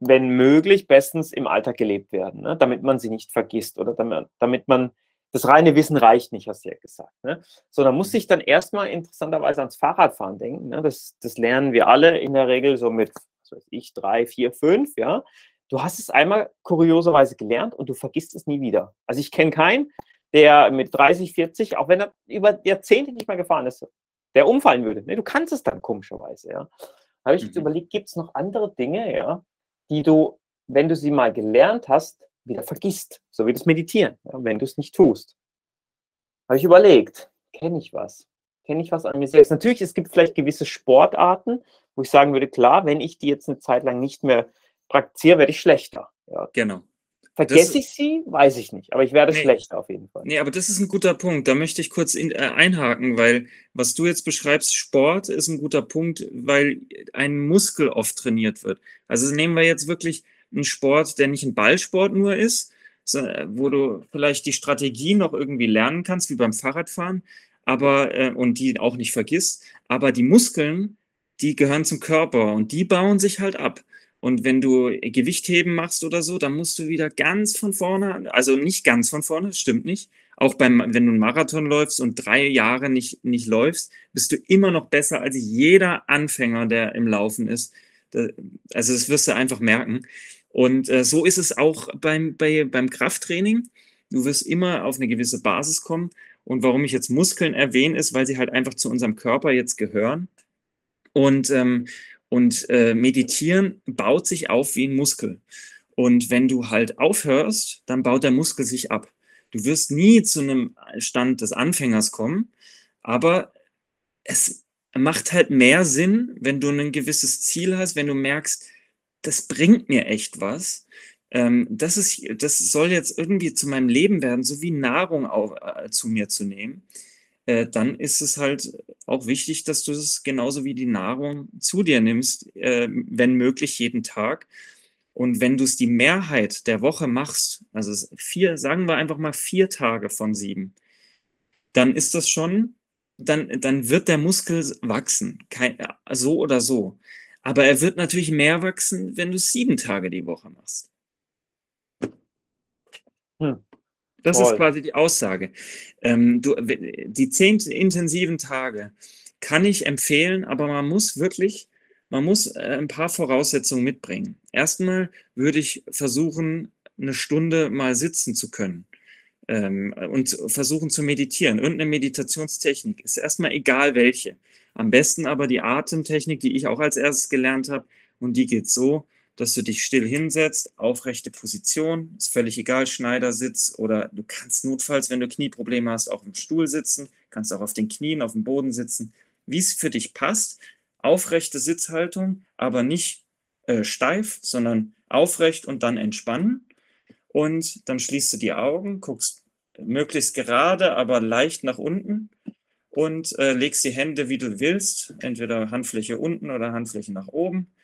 wenn möglich, bestens im Alltag gelebt werden, ne? damit man sie nicht vergisst oder damit, damit man, das reine Wissen reicht nicht, hast du ja gesagt. Ne? So, da muss ich dann erstmal interessanterweise ans Fahrradfahren denken. Ne? Das, das lernen wir alle in der Regel so mit, was weiß ich, drei, vier, fünf, ja. Du hast es einmal kurioserweise gelernt und du vergisst es nie wieder. Also ich kenne keinen, der mit 30, 40, auch wenn er über Jahrzehnte nicht mehr gefahren ist, der umfallen würde. Ne? Du kannst es dann komischerweise, ja. Habe ich mhm. jetzt überlegt, gibt es noch andere Dinge, ja, die du, wenn du sie mal gelernt hast, wieder vergisst, so wie das Meditieren, ja, wenn du es nicht tust. Habe ich überlegt, kenne ich was? Kenne ich was an mir selbst? Natürlich, es gibt vielleicht gewisse Sportarten, wo ich sagen würde, klar, wenn ich die jetzt eine Zeit lang nicht mehr praktiziere, werde ich schlechter. Ja. Genau. Vergesse ich sie? Weiß ich nicht. Aber ich werde nee, schlechter auf jeden Fall. Nee, aber das ist ein guter Punkt. Da möchte ich kurz in, äh, einhaken, weil was du jetzt beschreibst, Sport ist ein guter Punkt, weil ein Muskel oft trainiert wird. Also nehmen wir jetzt wirklich einen Sport, der nicht ein Ballsport nur ist, wo du vielleicht die Strategie noch irgendwie lernen kannst, wie beim Fahrradfahren, aber äh, und die auch nicht vergisst. Aber die Muskeln, die gehören zum Körper und die bauen sich halt ab. Und wenn du Gewichtheben machst oder so, dann musst du wieder ganz von vorne, also nicht ganz von vorne, stimmt nicht. Auch beim, wenn du einen Marathon läufst und drei Jahre nicht, nicht läufst, bist du immer noch besser als jeder Anfänger, der im Laufen ist. Also das wirst du einfach merken. Und äh, so ist es auch beim, bei, beim Krafttraining. Du wirst immer auf eine gewisse Basis kommen. Und warum ich jetzt Muskeln erwähne, ist, weil sie halt einfach zu unserem Körper jetzt gehören. Und ähm, und äh, meditieren baut sich auf wie ein Muskel. Und wenn du halt aufhörst, dann baut der Muskel sich ab. Du wirst nie zu einem Stand des Anfängers kommen, aber es macht halt mehr Sinn, wenn du ein gewisses Ziel hast, wenn du merkst, das bringt mir echt was. Ähm, das, ist, das soll jetzt irgendwie zu meinem Leben werden, so wie Nahrung auch, äh, zu mir zu nehmen. Äh, dann ist es halt auch wichtig, dass du es genauso wie die Nahrung zu dir nimmst, äh, wenn möglich jeden Tag. Und wenn du es die Mehrheit der Woche machst, also vier, sagen wir einfach mal vier Tage von sieben, dann ist das schon, dann, dann wird der Muskel wachsen, Kein, so oder so. Aber er wird natürlich mehr wachsen, wenn du sieben Tage die Woche machst. Hm. Das Voll. ist quasi die Aussage. Ähm, du, die zehn intensiven Tage kann ich empfehlen, aber man muss wirklich, man muss äh, ein paar Voraussetzungen mitbringen. Erstmal würde ich versuchen, eine Stunde mal sitzen zu können ähm, und versuchen zu meditieren. Irgendeine Meditationstechnik ist erstmal egal welche. Am besten aber die Atemtechnik, die ich auch als erstes gelernt habe. Und die geht so, dass du dich still hinsetzt, aufrechte Position, ist völlig egal, Schneidersitz oder du kannst notfalls, wenn du Knieprobleme hast, auch im Stuhl sitzen, kannst auch auf den Knien, auf dem Boden sitzen, wie es für dich passt. Aufrechte Sitzhaltung, aber nicht äh, steif, sondern aufrecht und dann entspannen. Und dann schließt du die Augen, guckst möglichst gerade, aber leicht nach unten und äh, legst die Hände, wie du willst, entweder Handfläche unten oder Handfläche nach oben.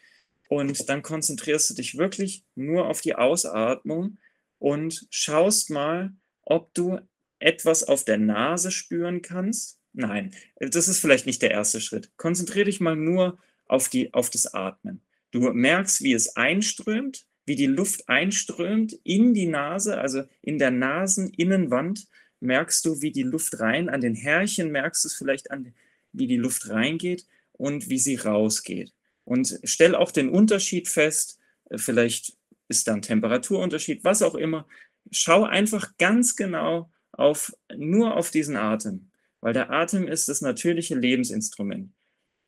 Und dann konzentrierst du dich wirklich nur auf die Ausatmung und schaust mal, ob du etwas auf der Nase spüren kannst. Nein, das ist vielleicht nicht der erste Schritt. Konzentriere dich mal nur auf, die, auf das Atmen. Du merkst, wie es einströmt, wie die Luft einströmt in die Nase, also in der Naseninnenwand merkst du, wie die Luft rein, an den Härchen merkst du es vielleicht an, wie die Luft reingeht und wie sie rausgeht. Und stell auch den Unterschied fest, äh, vielleicht ist da ein Temperaturunterschied, was auch immer. Schau einfach ganz genau auf, nur auf diesen Atem, weil der Atem ist das natürliche Lebensinstrument.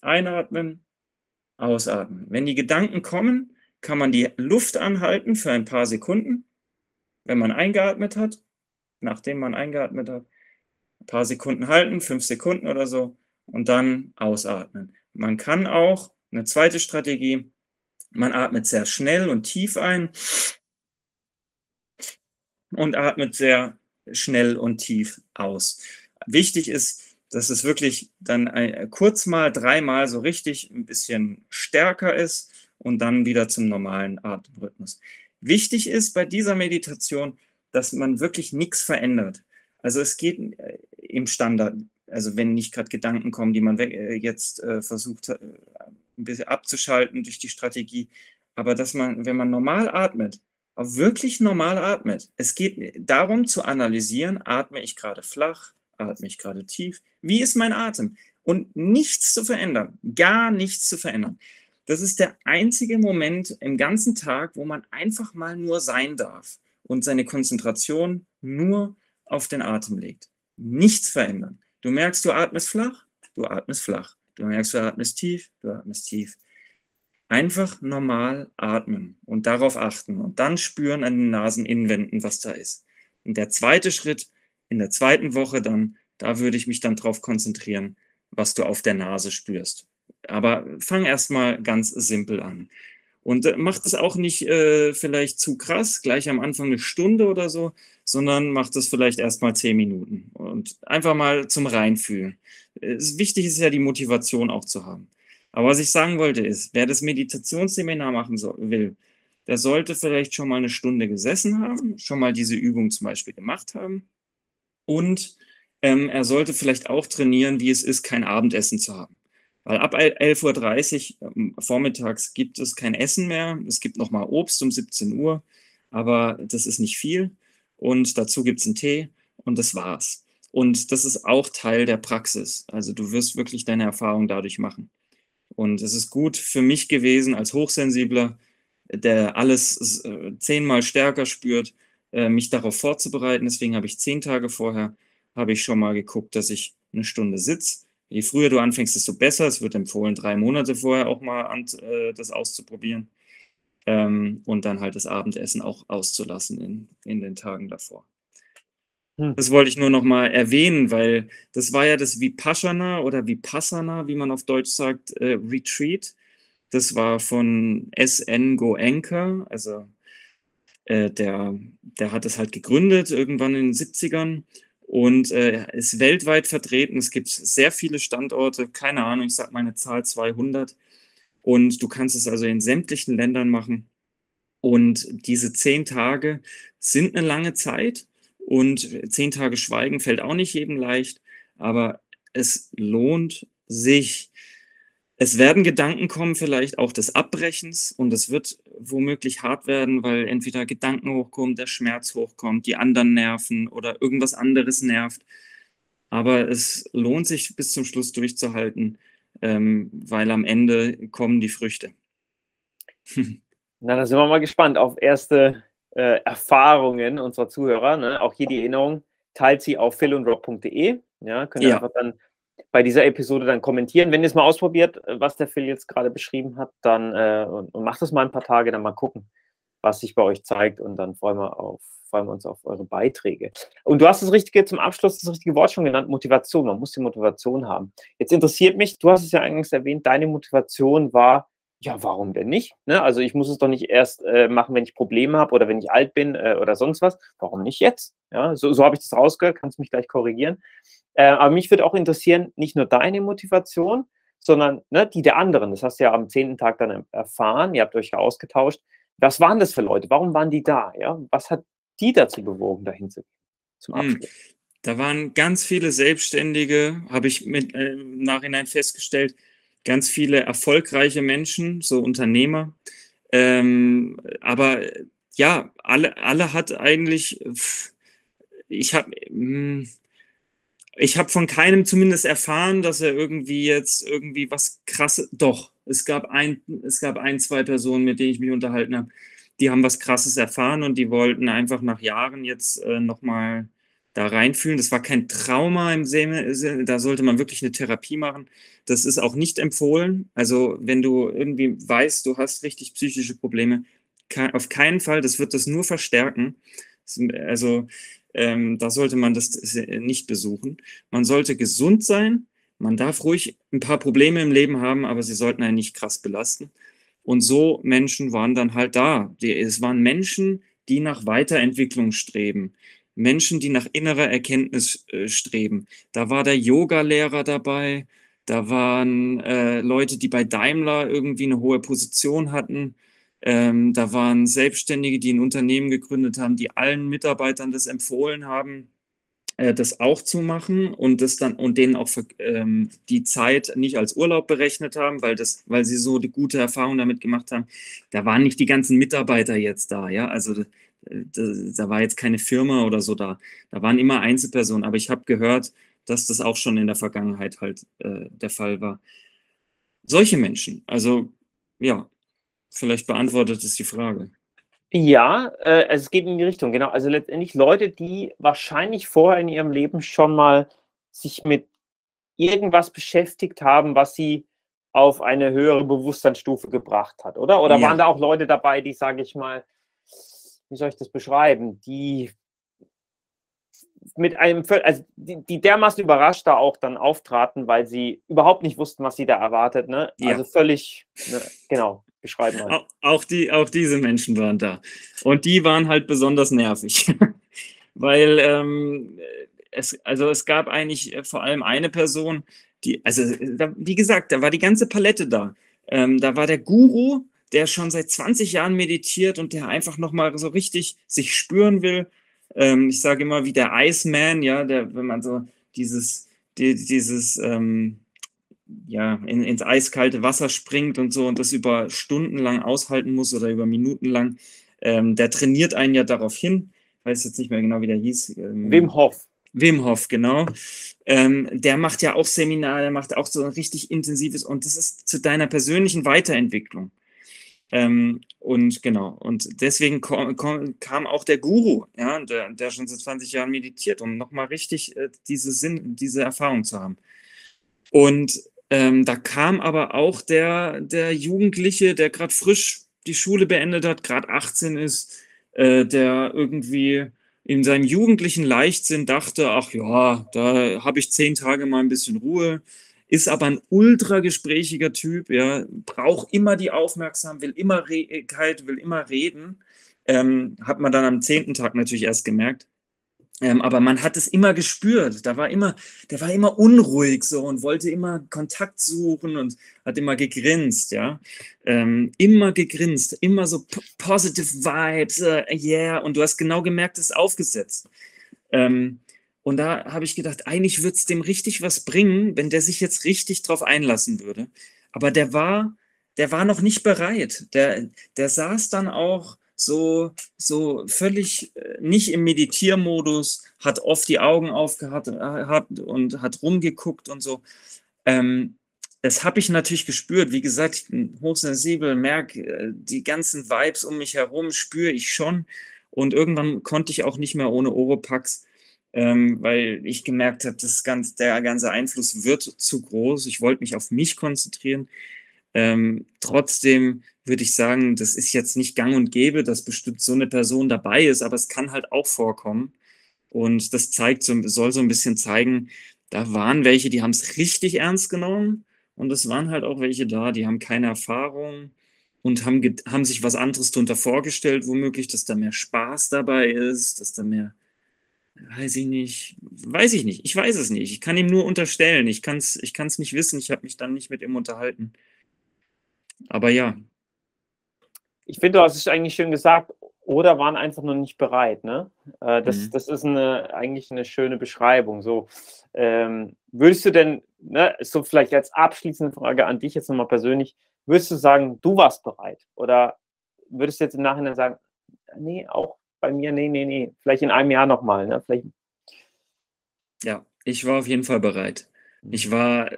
Einatmen, ausatmen. Wenn die Gedanken kommen, kann man die Luft anhalten für ein paar Sekunden, wenn man eingeatmet hat, nachdem man eingeatmet hat, ein paar Sekunden halten, fünf Sekunden oder so, und dann ausatmen. Man kann auch, eine zweite Strategie, man atmet sehr schnell und tief ein und atmet sehr schnell und tief aus. Wichtig ist, dass es wirklich dann ein, kurz mal, dreimal so richtig ein bisschen stärker ist und dann wieder zum normalen Atemrhythmus. Wichtig ist bei dieser Meditation, dass man wirklich nichts verändert. Also es geht äh, im Standard, also wenn nicht gerade Gedanken kommen, die man äh, jetzt äh, versucht ein bisschen abzuschalten durch die Strategie, aber dass man, wenn man normal atmet, auch wirklich normal atmet. Es geht darum zu analysieren, atme ich gerade flach, atme ich gerade tief, wie ist mein Atem? Und nichts zu verändern, gar nichts zu verändern. Das ist der einzige Moment im ganzen Tag, wo man einfach mal nur sein darf und seine Konzentration nur auf den Atem legt. Nichts verändern. Du merkst, du atmest flach, du atmest flach. Du merkst, du atmest tief, du atmest tief. Einfach normal atmen und darauf achten und dann spüren an den Naseninnenwänden, was da ist. Und der zweite Schritt in der zweiten Woche dann, da würde ich mich dann darauf konzentrieren, was du auf der Nase spürst. Aber fang erstmal ganz simpel an. Und äh, macht es auch nicht äh, vielleicht zu krass, gleich am Anfang eine Stunde oder so, sondern macht es vielleicht erstmal zehn Minuten und einfach mal zum Reinfühlen. Es, wichtig ist ja die Motivation auch zu haben. Aber was ich sagen wollte ist, wer das Meditationsseminar machen soll, will, der sollte vielleicht schon mal eine Stunde gesessen haben, schon mal diese Übung zum Beispiel gemacht haben und ähm, er sollte vielleicht auch trainieren, wie es ist, kein Abendessen zu haben. Weil ab 11.30 Uhr ähm, vormittags gibt es kein Essen mehr. Es gibt nochmal Obst um 17 Uhr, aber das ist nicht viel. Und dazu gibt es einen Tee und das war's. Und das ist auch Teil der Praxis. Also du wirst wirklich deine Erfahrung dadurch machen. Und es ist gut für mich gewesen als Hochsensibler, der alles äh, zehnmal stärker spürt, äh, mich darauf vorzubereiten. Deswegen habe ich zehn Tage vorher, habe ich schon mal geguckt, dass ich eine Stunde sitze Je früher du anfängst, desto besser. Es wird empfohlen, drei Monate vorher auch mal an, äh, das auszuprobieren. Ähm, und dann halt das Abendessen auch auszulassen in, in den Tagen davor. Hm. Das wollte ich nur noch mal erwähnen, weil das war ja das Vipassana oder Vipassana, wie man auf Deutsch sagt, äh, Retreat. Das war von S.N. Goenka, also äh, der, der hat es halt gegründet irgendwann in den 70ern und äh, ist weltweit vertreten. Es gibt sehr viele Standorte, keine Ahnung, ich sage mal eine Zahl 200. Und du kannst es also in sämtlichen Ländern machen. Und diese zehn Tage sind eine lange Zeit. Und zehn Tage Schweigen fällt auch nicht jedem leicht. Aber es lohnt sich, es werden Gedanken kommen, vielleicht auch des Abbrechens und es wird womöglich hart werden, weil entweder Gedanken hochkommen, der Schmerz hochkommt, die anderen nerven oder irgendwas anderes nervt. Aber es lohnt sich bis zum Schluss durchzuhalten, ähm, weil am Ende kommen die Früchte. Na, da sind wir mal gespannt auf erste äh, Erfahrungen unserer Zuhörer. Ne? Auch hier die Erinnerung, teilt sie auf philundrock.de. Ja, könnt ihr ja. einfach dann bei dieser Episode dann kommentieren. Wenn ihr es mal ausprobiert, was der Phil jetzt gerade beschrieben hat, dann äh, und, und macht es mal ein paar Tage, dann mal gucken, was sich bei euch zeigt und dann freuen wir, auf, freuen wir uns auf eure Beiträge. Und du hast das richtige zum Abschluss das richtige Wort schon genannt, Motivation. Man muss die Motivation haben. Jetzt interessiert mich, du hast es ja eingangs erwähnt, deine Motivation war, ja, warum denn nicht? Ne? Also ich muss es doch nicht erst äh, machen, wenn ich Probleme habe oder wenn ich alt bin äh, oder sonst was. Warum nicht jetzt? Ja, so, so habe ich das rausgehört, kannst mich gleich korrigieren. Äh, aber mich würde auch interessieren, nicht nur deine Motivation, sondern ne, die der anderen. Das hast du ja am zehnten Tag dann erfahren. Ihr habt euch ja ausgetauscht. Was waren das für Leute? Warum waren die da? Ja? Was hat die dazu bewogen, dahin zu gehen? Zum hm, Abschluss. Da waren ganz viele Selbstständige, habe ich mit, äh, im Nachhinein festgestellt, ganz viele erfolgreiche Menschen, so Unternehmer. Ähm, aber ja, alle, alle hat eigentlich, ich habe, hm, ich habe von keinem zumindest erfahren, dass er irgendwie jetzt irgendwie was krasses, doch, es gab ein, es gab ein, zwei Personen, mit denen ich mich unterhalten habe, die haben was krasses erfahren und die wollten einfach nach Jahren jetzt äh, nochmal da reinfühlen. Das war kein Trauma im Sinne, da sollte man wirklich eine Therapie machen. Das ist auch nicht empfohlen. Also wenn du irgendwie weißt, du hast richtig psychische Probleme, auf keinen Fall, das wird das nur verstärken. Also ähm, da sollte man das nicht besuchen. Man sollte gesund sein. Man darf ruhig ein paar Probleme im Leben haben, aber sie sollten einen nicht krass belasten. Und so Menschen waren dann halt da. Die, es waren Menschen, die nach Weiterentwicklung streben. Menschen, die nach innerer Erkenntnis äh, streben. Da war der Yoga-Lehrer dabei, da waren äh, Leute, die bei Daimler irgendwie eine hohe Position hatten. Ähm, da waren Selbstständige, die ein Unternehmen gegründet haben, die allen Mitarbeitern das empfohlen haben, äh, das auch zu machen und das dann und denen auch ähm, die Zeit nicht als Urlaub berechnet haben, weil das, weil sie so die gute Erfahrung damit gemacht haben. Da waren nicht die ganzen Mitarbeiter jetzt da, ja. Also da, da war jetzt keine Firma oder so da. Da waren immer Einzelpersonen, aber ich habe gehört, dass das auch schon in der Vergangenheit halt äh, der Fall war. Solche Menschen, also ja, Vielleicht beantwortet es die Frage. Ja, äh, es geht in die Richtung, genau. Also letztendlich Leute, die wahrscheinlich vorher in ihrem Leben schon mal sich mit irgendwas beschäftigt haben, was sie auf eine höhere Bewusstseinsstufe gebracht hat, oder? Oder ja. waren da auch Leute dabei, die, sage ich mal, wie soll ich das beschreiben, die mit einem, also die, die dermaßen überrascht da auch dann auftraten, weil sie überhaupt nicht wussten, was sie da erwartet, ne? Ja. Also völlig, ne? genau beschreiben halt. Auch, die, auch diese Menschen waren da. Und die waren halt besonders nervig. Weil ähm, es, also es gab eigentlich äh, vor allem eine Person, die, also da, wie gesagt, da war die ganze Palette da. Ähm, da war der Guru, der schon seit 20 Jahren meditiert und der einfach nochmal so richtig sich spüren will. Ähm, ich sage immer wie der Iceman, ja, der, wenn man so dieses, die, dieses, ähm, ja, in, ins eiskalte Wasser springt und so und das über Stunden lang aushalten muss oder über Minuten lang, ähm, der trainiert einen ja darauf hin. Ich weiß jetzt nicht mehr genau, wie der hieß. Ähm, Wim Hof. Wim Hof, genau. Ähm, der macht ja auch Seminare, der macht auch so ein richtig intensives und das ist zu deiner persönlichen Weiterentwicklung. Ähm, und genau, und deswegen kam auch der Guru, ja, der, der schon seit 20 Jahren meditiert, um nochmal richtig äh, diese Sinn, diese Erfahrung zu haben. Und ähm, da kam aber auch der, der Jugendliche, der gerade frisch die Schule beendet hat, gerade 18 ist, äh, der irgendwie in seinem jugendlichen Leichtsinn dachte, ach ja, da habe ich zehn Tage mal ein bisschen Ruhe, ist aber ein ultra gesprächiger Typ, ja, braucht immer die Aufmerksamkeit, will immer Rehigkeit, will immer reden. Ähm, hat man dann am zehnten Tag natürlich erst gemerkt. Ähm, aber man hat es immer gespürt. Da war immer, der war immer unruhig so und wollte immer Kontakt suchen und hat immer gegrinst, ja. Ähm, immer gegrinst, immer so positive Vibes, uh, yeah. Und du hast genau gemerkt, es ist aufgesetzt. Ähm, und da habe ich gedacht, eigentlich würde es dem richtig was bringen, wenn der sich jetzt richtig drauf einlassen würde. Aber der war, der war noch nicht bereit. Der, der saß dann auch so, so völlig äh, nicht im Meditiermodus, hat oft die Augen aufgehabt äh, und hat rumgeguckt und so. Ähm, das habe ich natürlich gespürt. Wie gesagt, ich bin hochsensibel, merke äh, die ganzen Vibes um mich herum, spüre ich schon. Und irgendwann konnte ich auch nicht mehr ohne Oropax, ähm, weil ich gemerkt habe, ganz, der ganze Einfluss wird zu groß. Ich wollte mich auf mich konzentrieren. Ähm, trotzdem würde ich sagen, das ist jetzt nicht gang und gäbe, dass bestimmt so eine Person dabei ist, aber es kann halt auch vorkommen. Und das zeigt, so, soll so ein bisschen zeigen, da waren welche, die haben es richtig ernst genommen und es waren halt auch welche da, die haben keine Erfahrung und haben, haben sich was anderes darunter vorgestellt, womöglich, dass da mehr Spaß dabei ist, dass da mehr, weiß ich nicht, weiß ich nicht, ich weiß es nicht. Ich kann ihm nur unterstellen, ich kann es ich kann's nicht wissen, ich habe mich dann nicht mit ihm unterhalten. Aber ja. Ich finde, du hast es eigentlich schön gesagt, oder waren einfach noch nicht bereit. Ne? Äh, das, mhm. das ist eine, eigentlich eine schöne Beschreibung. So, ähm, würdest du denn, ne, so vielleicht als abschließende Frage an dich jetzt nochmal persönlich, würdest du sagen, du warst bereit? Oder würdest du jetzt im Nachhinein sagen, nee, auch bei mir, nee, nee, nee, vielleicht in einem Jahr nochmal, ne? Vielleicht. Ja, ich war auf jeden Fall bereit. Ich war,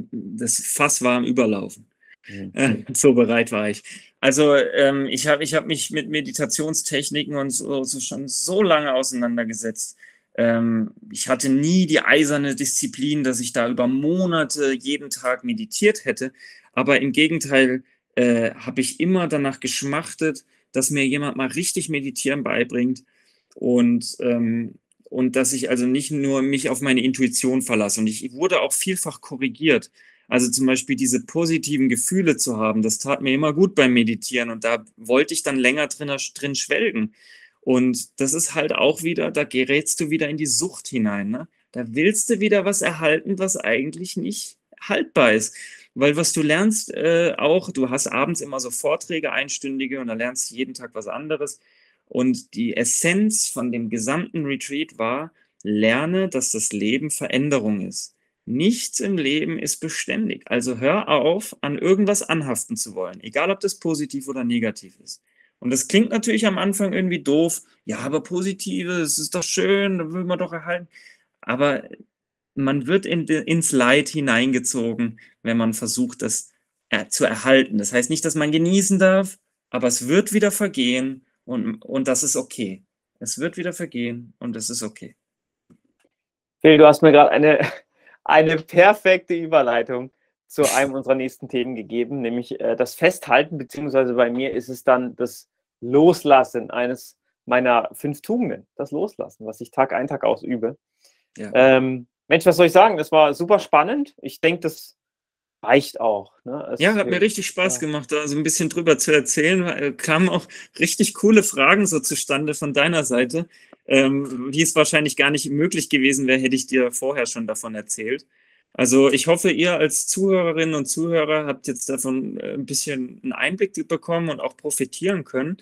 das Fass war am Überlaufen. So bereit war ich. Also ähm, ich habe ich hab mich mit Meditationstechniken und so, so schon so lange auseinandergesetzt. Ähm, ich hatte nie die eiserne Disziplin, dass ich da über Monate jeden Tag meditiert hätte. Aber im Gegenteil äh, habe ich immer danach geschmachtet, dass mir jemand mal richtig meditieren beibringt und, ähm, und dass ich also nicht nur mich auf meine Intuition verlasse. Und ich wurde auch vielfach korrigiert. Also zum Beispiel diese positiven Gefühle zu haben, das tat mir immer gut beim Meditieren und da wollte ich dann länger drin, drin schwelgen. Und das ist halt auch wieder, da gerätst du wieder in die Sucht hinein. Ne? Da willst du wieder was erhalten, was eigentlich nicht haltbar ist. Weil was du lernst äh, auch, du hast abends immer so Vorträge, einstündige, und da lernst du jeden Tag was anderes. Und die Essenz von dem gesamten Retreat war, lerne, dass das Leben Veränderung ist. Nichts im Leben ist beständig. Also hör auf, an irgendwas anhaften zu wollen, egal ob das positiv oder negativ ist. Und das klingt natürlich am Anfang irgendwie doof. Ja, aber Positives ist doch schön, da will man doch erhalten. Aber man wird in, ins Leid hineingezogen, wenn man versucht, das zu erhalten. Das heißt nicht, dass man genießen darf, aber es wird wieder vergehen und, und das ist okay. Es wird wieder vergehen und das ist okay. Phil, du hast mir gerade eine eine perfekte Überleitung zu einem unserer nächsten Themen gegeben, nämlich äh, das Festhalten, beziehungsweise bei mir ist es dann das Loslassen eines meiner fünf Tugenden, das Loslassen, was ich Tag ein, Tag ausübe. Ja. Ähm, Mensch, was soll ich sagen? Das war super spannend. Ich denke, das reicht auch. Ne? Ja, hat mir richtig Spaß ja. gemacht, da so ein bisschen drüber zu erzählen. Äh, kamen auch richtig coole Fragen so zustande von deiner Seite, ähm, die es wahrscheinlich gar nicht möglich gewesen wäre, hätte ich dir vorher schon davon erzählt. Also ich hoffe, ihr als Zuhörerinnen und Zuhörer habt jetzt davon äh, ein bisschen einen Einblick bekommen und auch profitieren können.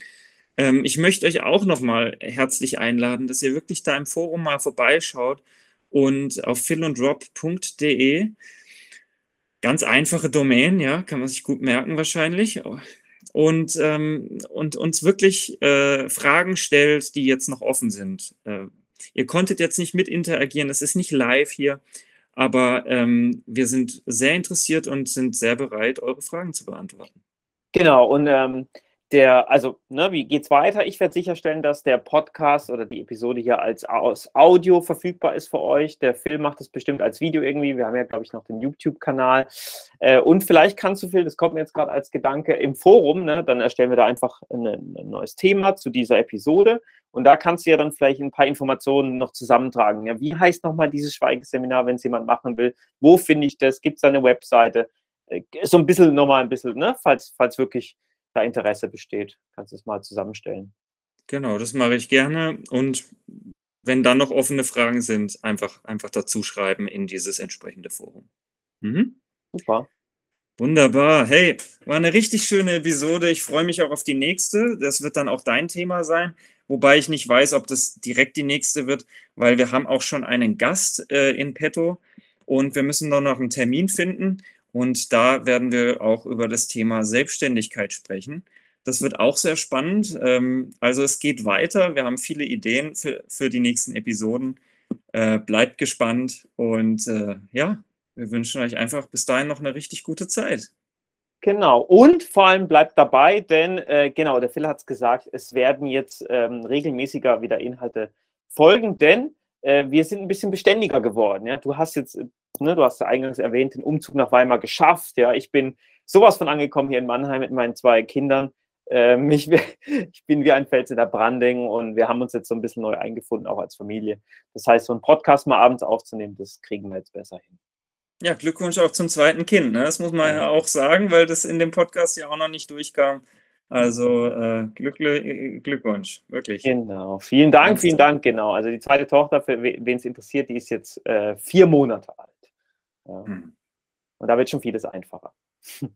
Ähm, ich möchte euch auch nochmal herzlich einladen, dass ihr wirklich da im Forum mal vorbeischaut und auf philundrop.de Ganz einfache Domain, ja, kann man sich gut merken wahrscheinlich. Und, ähm, und uns wirklich äh, Fragen stellt, die jetzt noch offen sind. Äh, ihr konntet jetzt nicht mit interagieren, es ist nicht live hier, aber ähm, wir sind sehr interessiert und sind sehr bereit, eure Fragen zu beantworten. Genau, und ähm, der, also, ne, wie geht's weiter? Ich werde sicherstellen, dass der Podcast oder die Episode hier als, als Audio verfügbar ist für euch. Der Film macht es bestimmt als Video irgendwie. Wir haben ja, glaube ich, noch den YouTube-Kanal. Äh, und vielleicht kannst du, Phil, das kommt mir jetzt gerade als Gedanke im Forum, ne, dann erstellen wir da einfach ein, ein, neues Thema zu dieser Episode. Und da kannst du ja dann vielleicht ein paar Informationen noch zusammentragen. Ja, wie heißt nochmal dieses Schweigeseminar, wenn es jemand machen will? Wo finde ich das? Gibt es da eine Webseite? Äh, so ein bisschen nochmal ein bisschen, ne, falls, falls wirklich da Interesse besteht. Kannst du es mal zusammenstellen. Genau, das mache ich gerne. Und wenn dann noch offene Fragen sind, einfach, einfach dazu schreiben in dieses entsprechende Forum. Mhm. Super. Wunderbar. Hey, war eine richtig schöne Episode. Ich freue mich auch auf die nächste. Das wird dann auch dein Thema sein. Wobei ich nicht weiß, ob das direkt die nächste wird, weil wir haben auch schon einen Gast äh, in petto und wir müssen noch einen Termin finden. Und da werden wir auch über das Thema Selbstständigkeit sprechen. Das wird auch sehr spannend. Ähm, also es geht weiter. Wir haben viele Ideen für, für die nächsten Episoden. Äh, bleibt gespannt und äh, ja, wir wünschen euch einfach bis dahin noch eine richtig gute Zeit. Genau. Und vor allem bleibt dabei, denn äh, genau, der Phil hat es gesagt, es werden jetzt ähm, regelmäßiger wieder Inhalte folgen, denn wir sind ein bisschen beständiger geworden. Du hast jetzt, ne, du hast ja eingangs erwähnt, den Umzug nach Weimar geschafft. Ja, ich bin sowas von angekommen hier in Mannheim mit meinen zwei Kindern. Ähm, ich, ich, bin wie ein Fels in der Branding und wir haben uns jetzt so ein bisschen neu eingefunden, auch als Familie. Das heißt, so einen Podcast mal abends aufzunehmen, das kriegen wir jetzt besser hin. Ja, Glückwunsch auch zum zweiten Kind. Ne? Das muss man ja auch sagen, weil das in dem Podcast ja auch noch nicht durchkam. Also äh, Glück, Glückwunsch, wirklich. Genau. Vielen Dank, vielen Dank, genau. Also die zweite Tochter, für wen es interessiert, die ist jetzt äh, vier Monate alt. Ja. Hm. Und da wird schon vieles einfacher.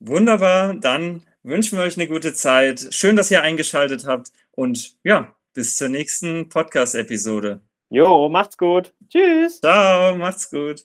Wunderbar, dann wünschen wir euch eine gute Zeit. Schön, dass ihr eingeschaltet habt und ja, bis zur nächsten Podcast-Episode. Jo, macht's gut. Tschüss. Ciao, macht's gut.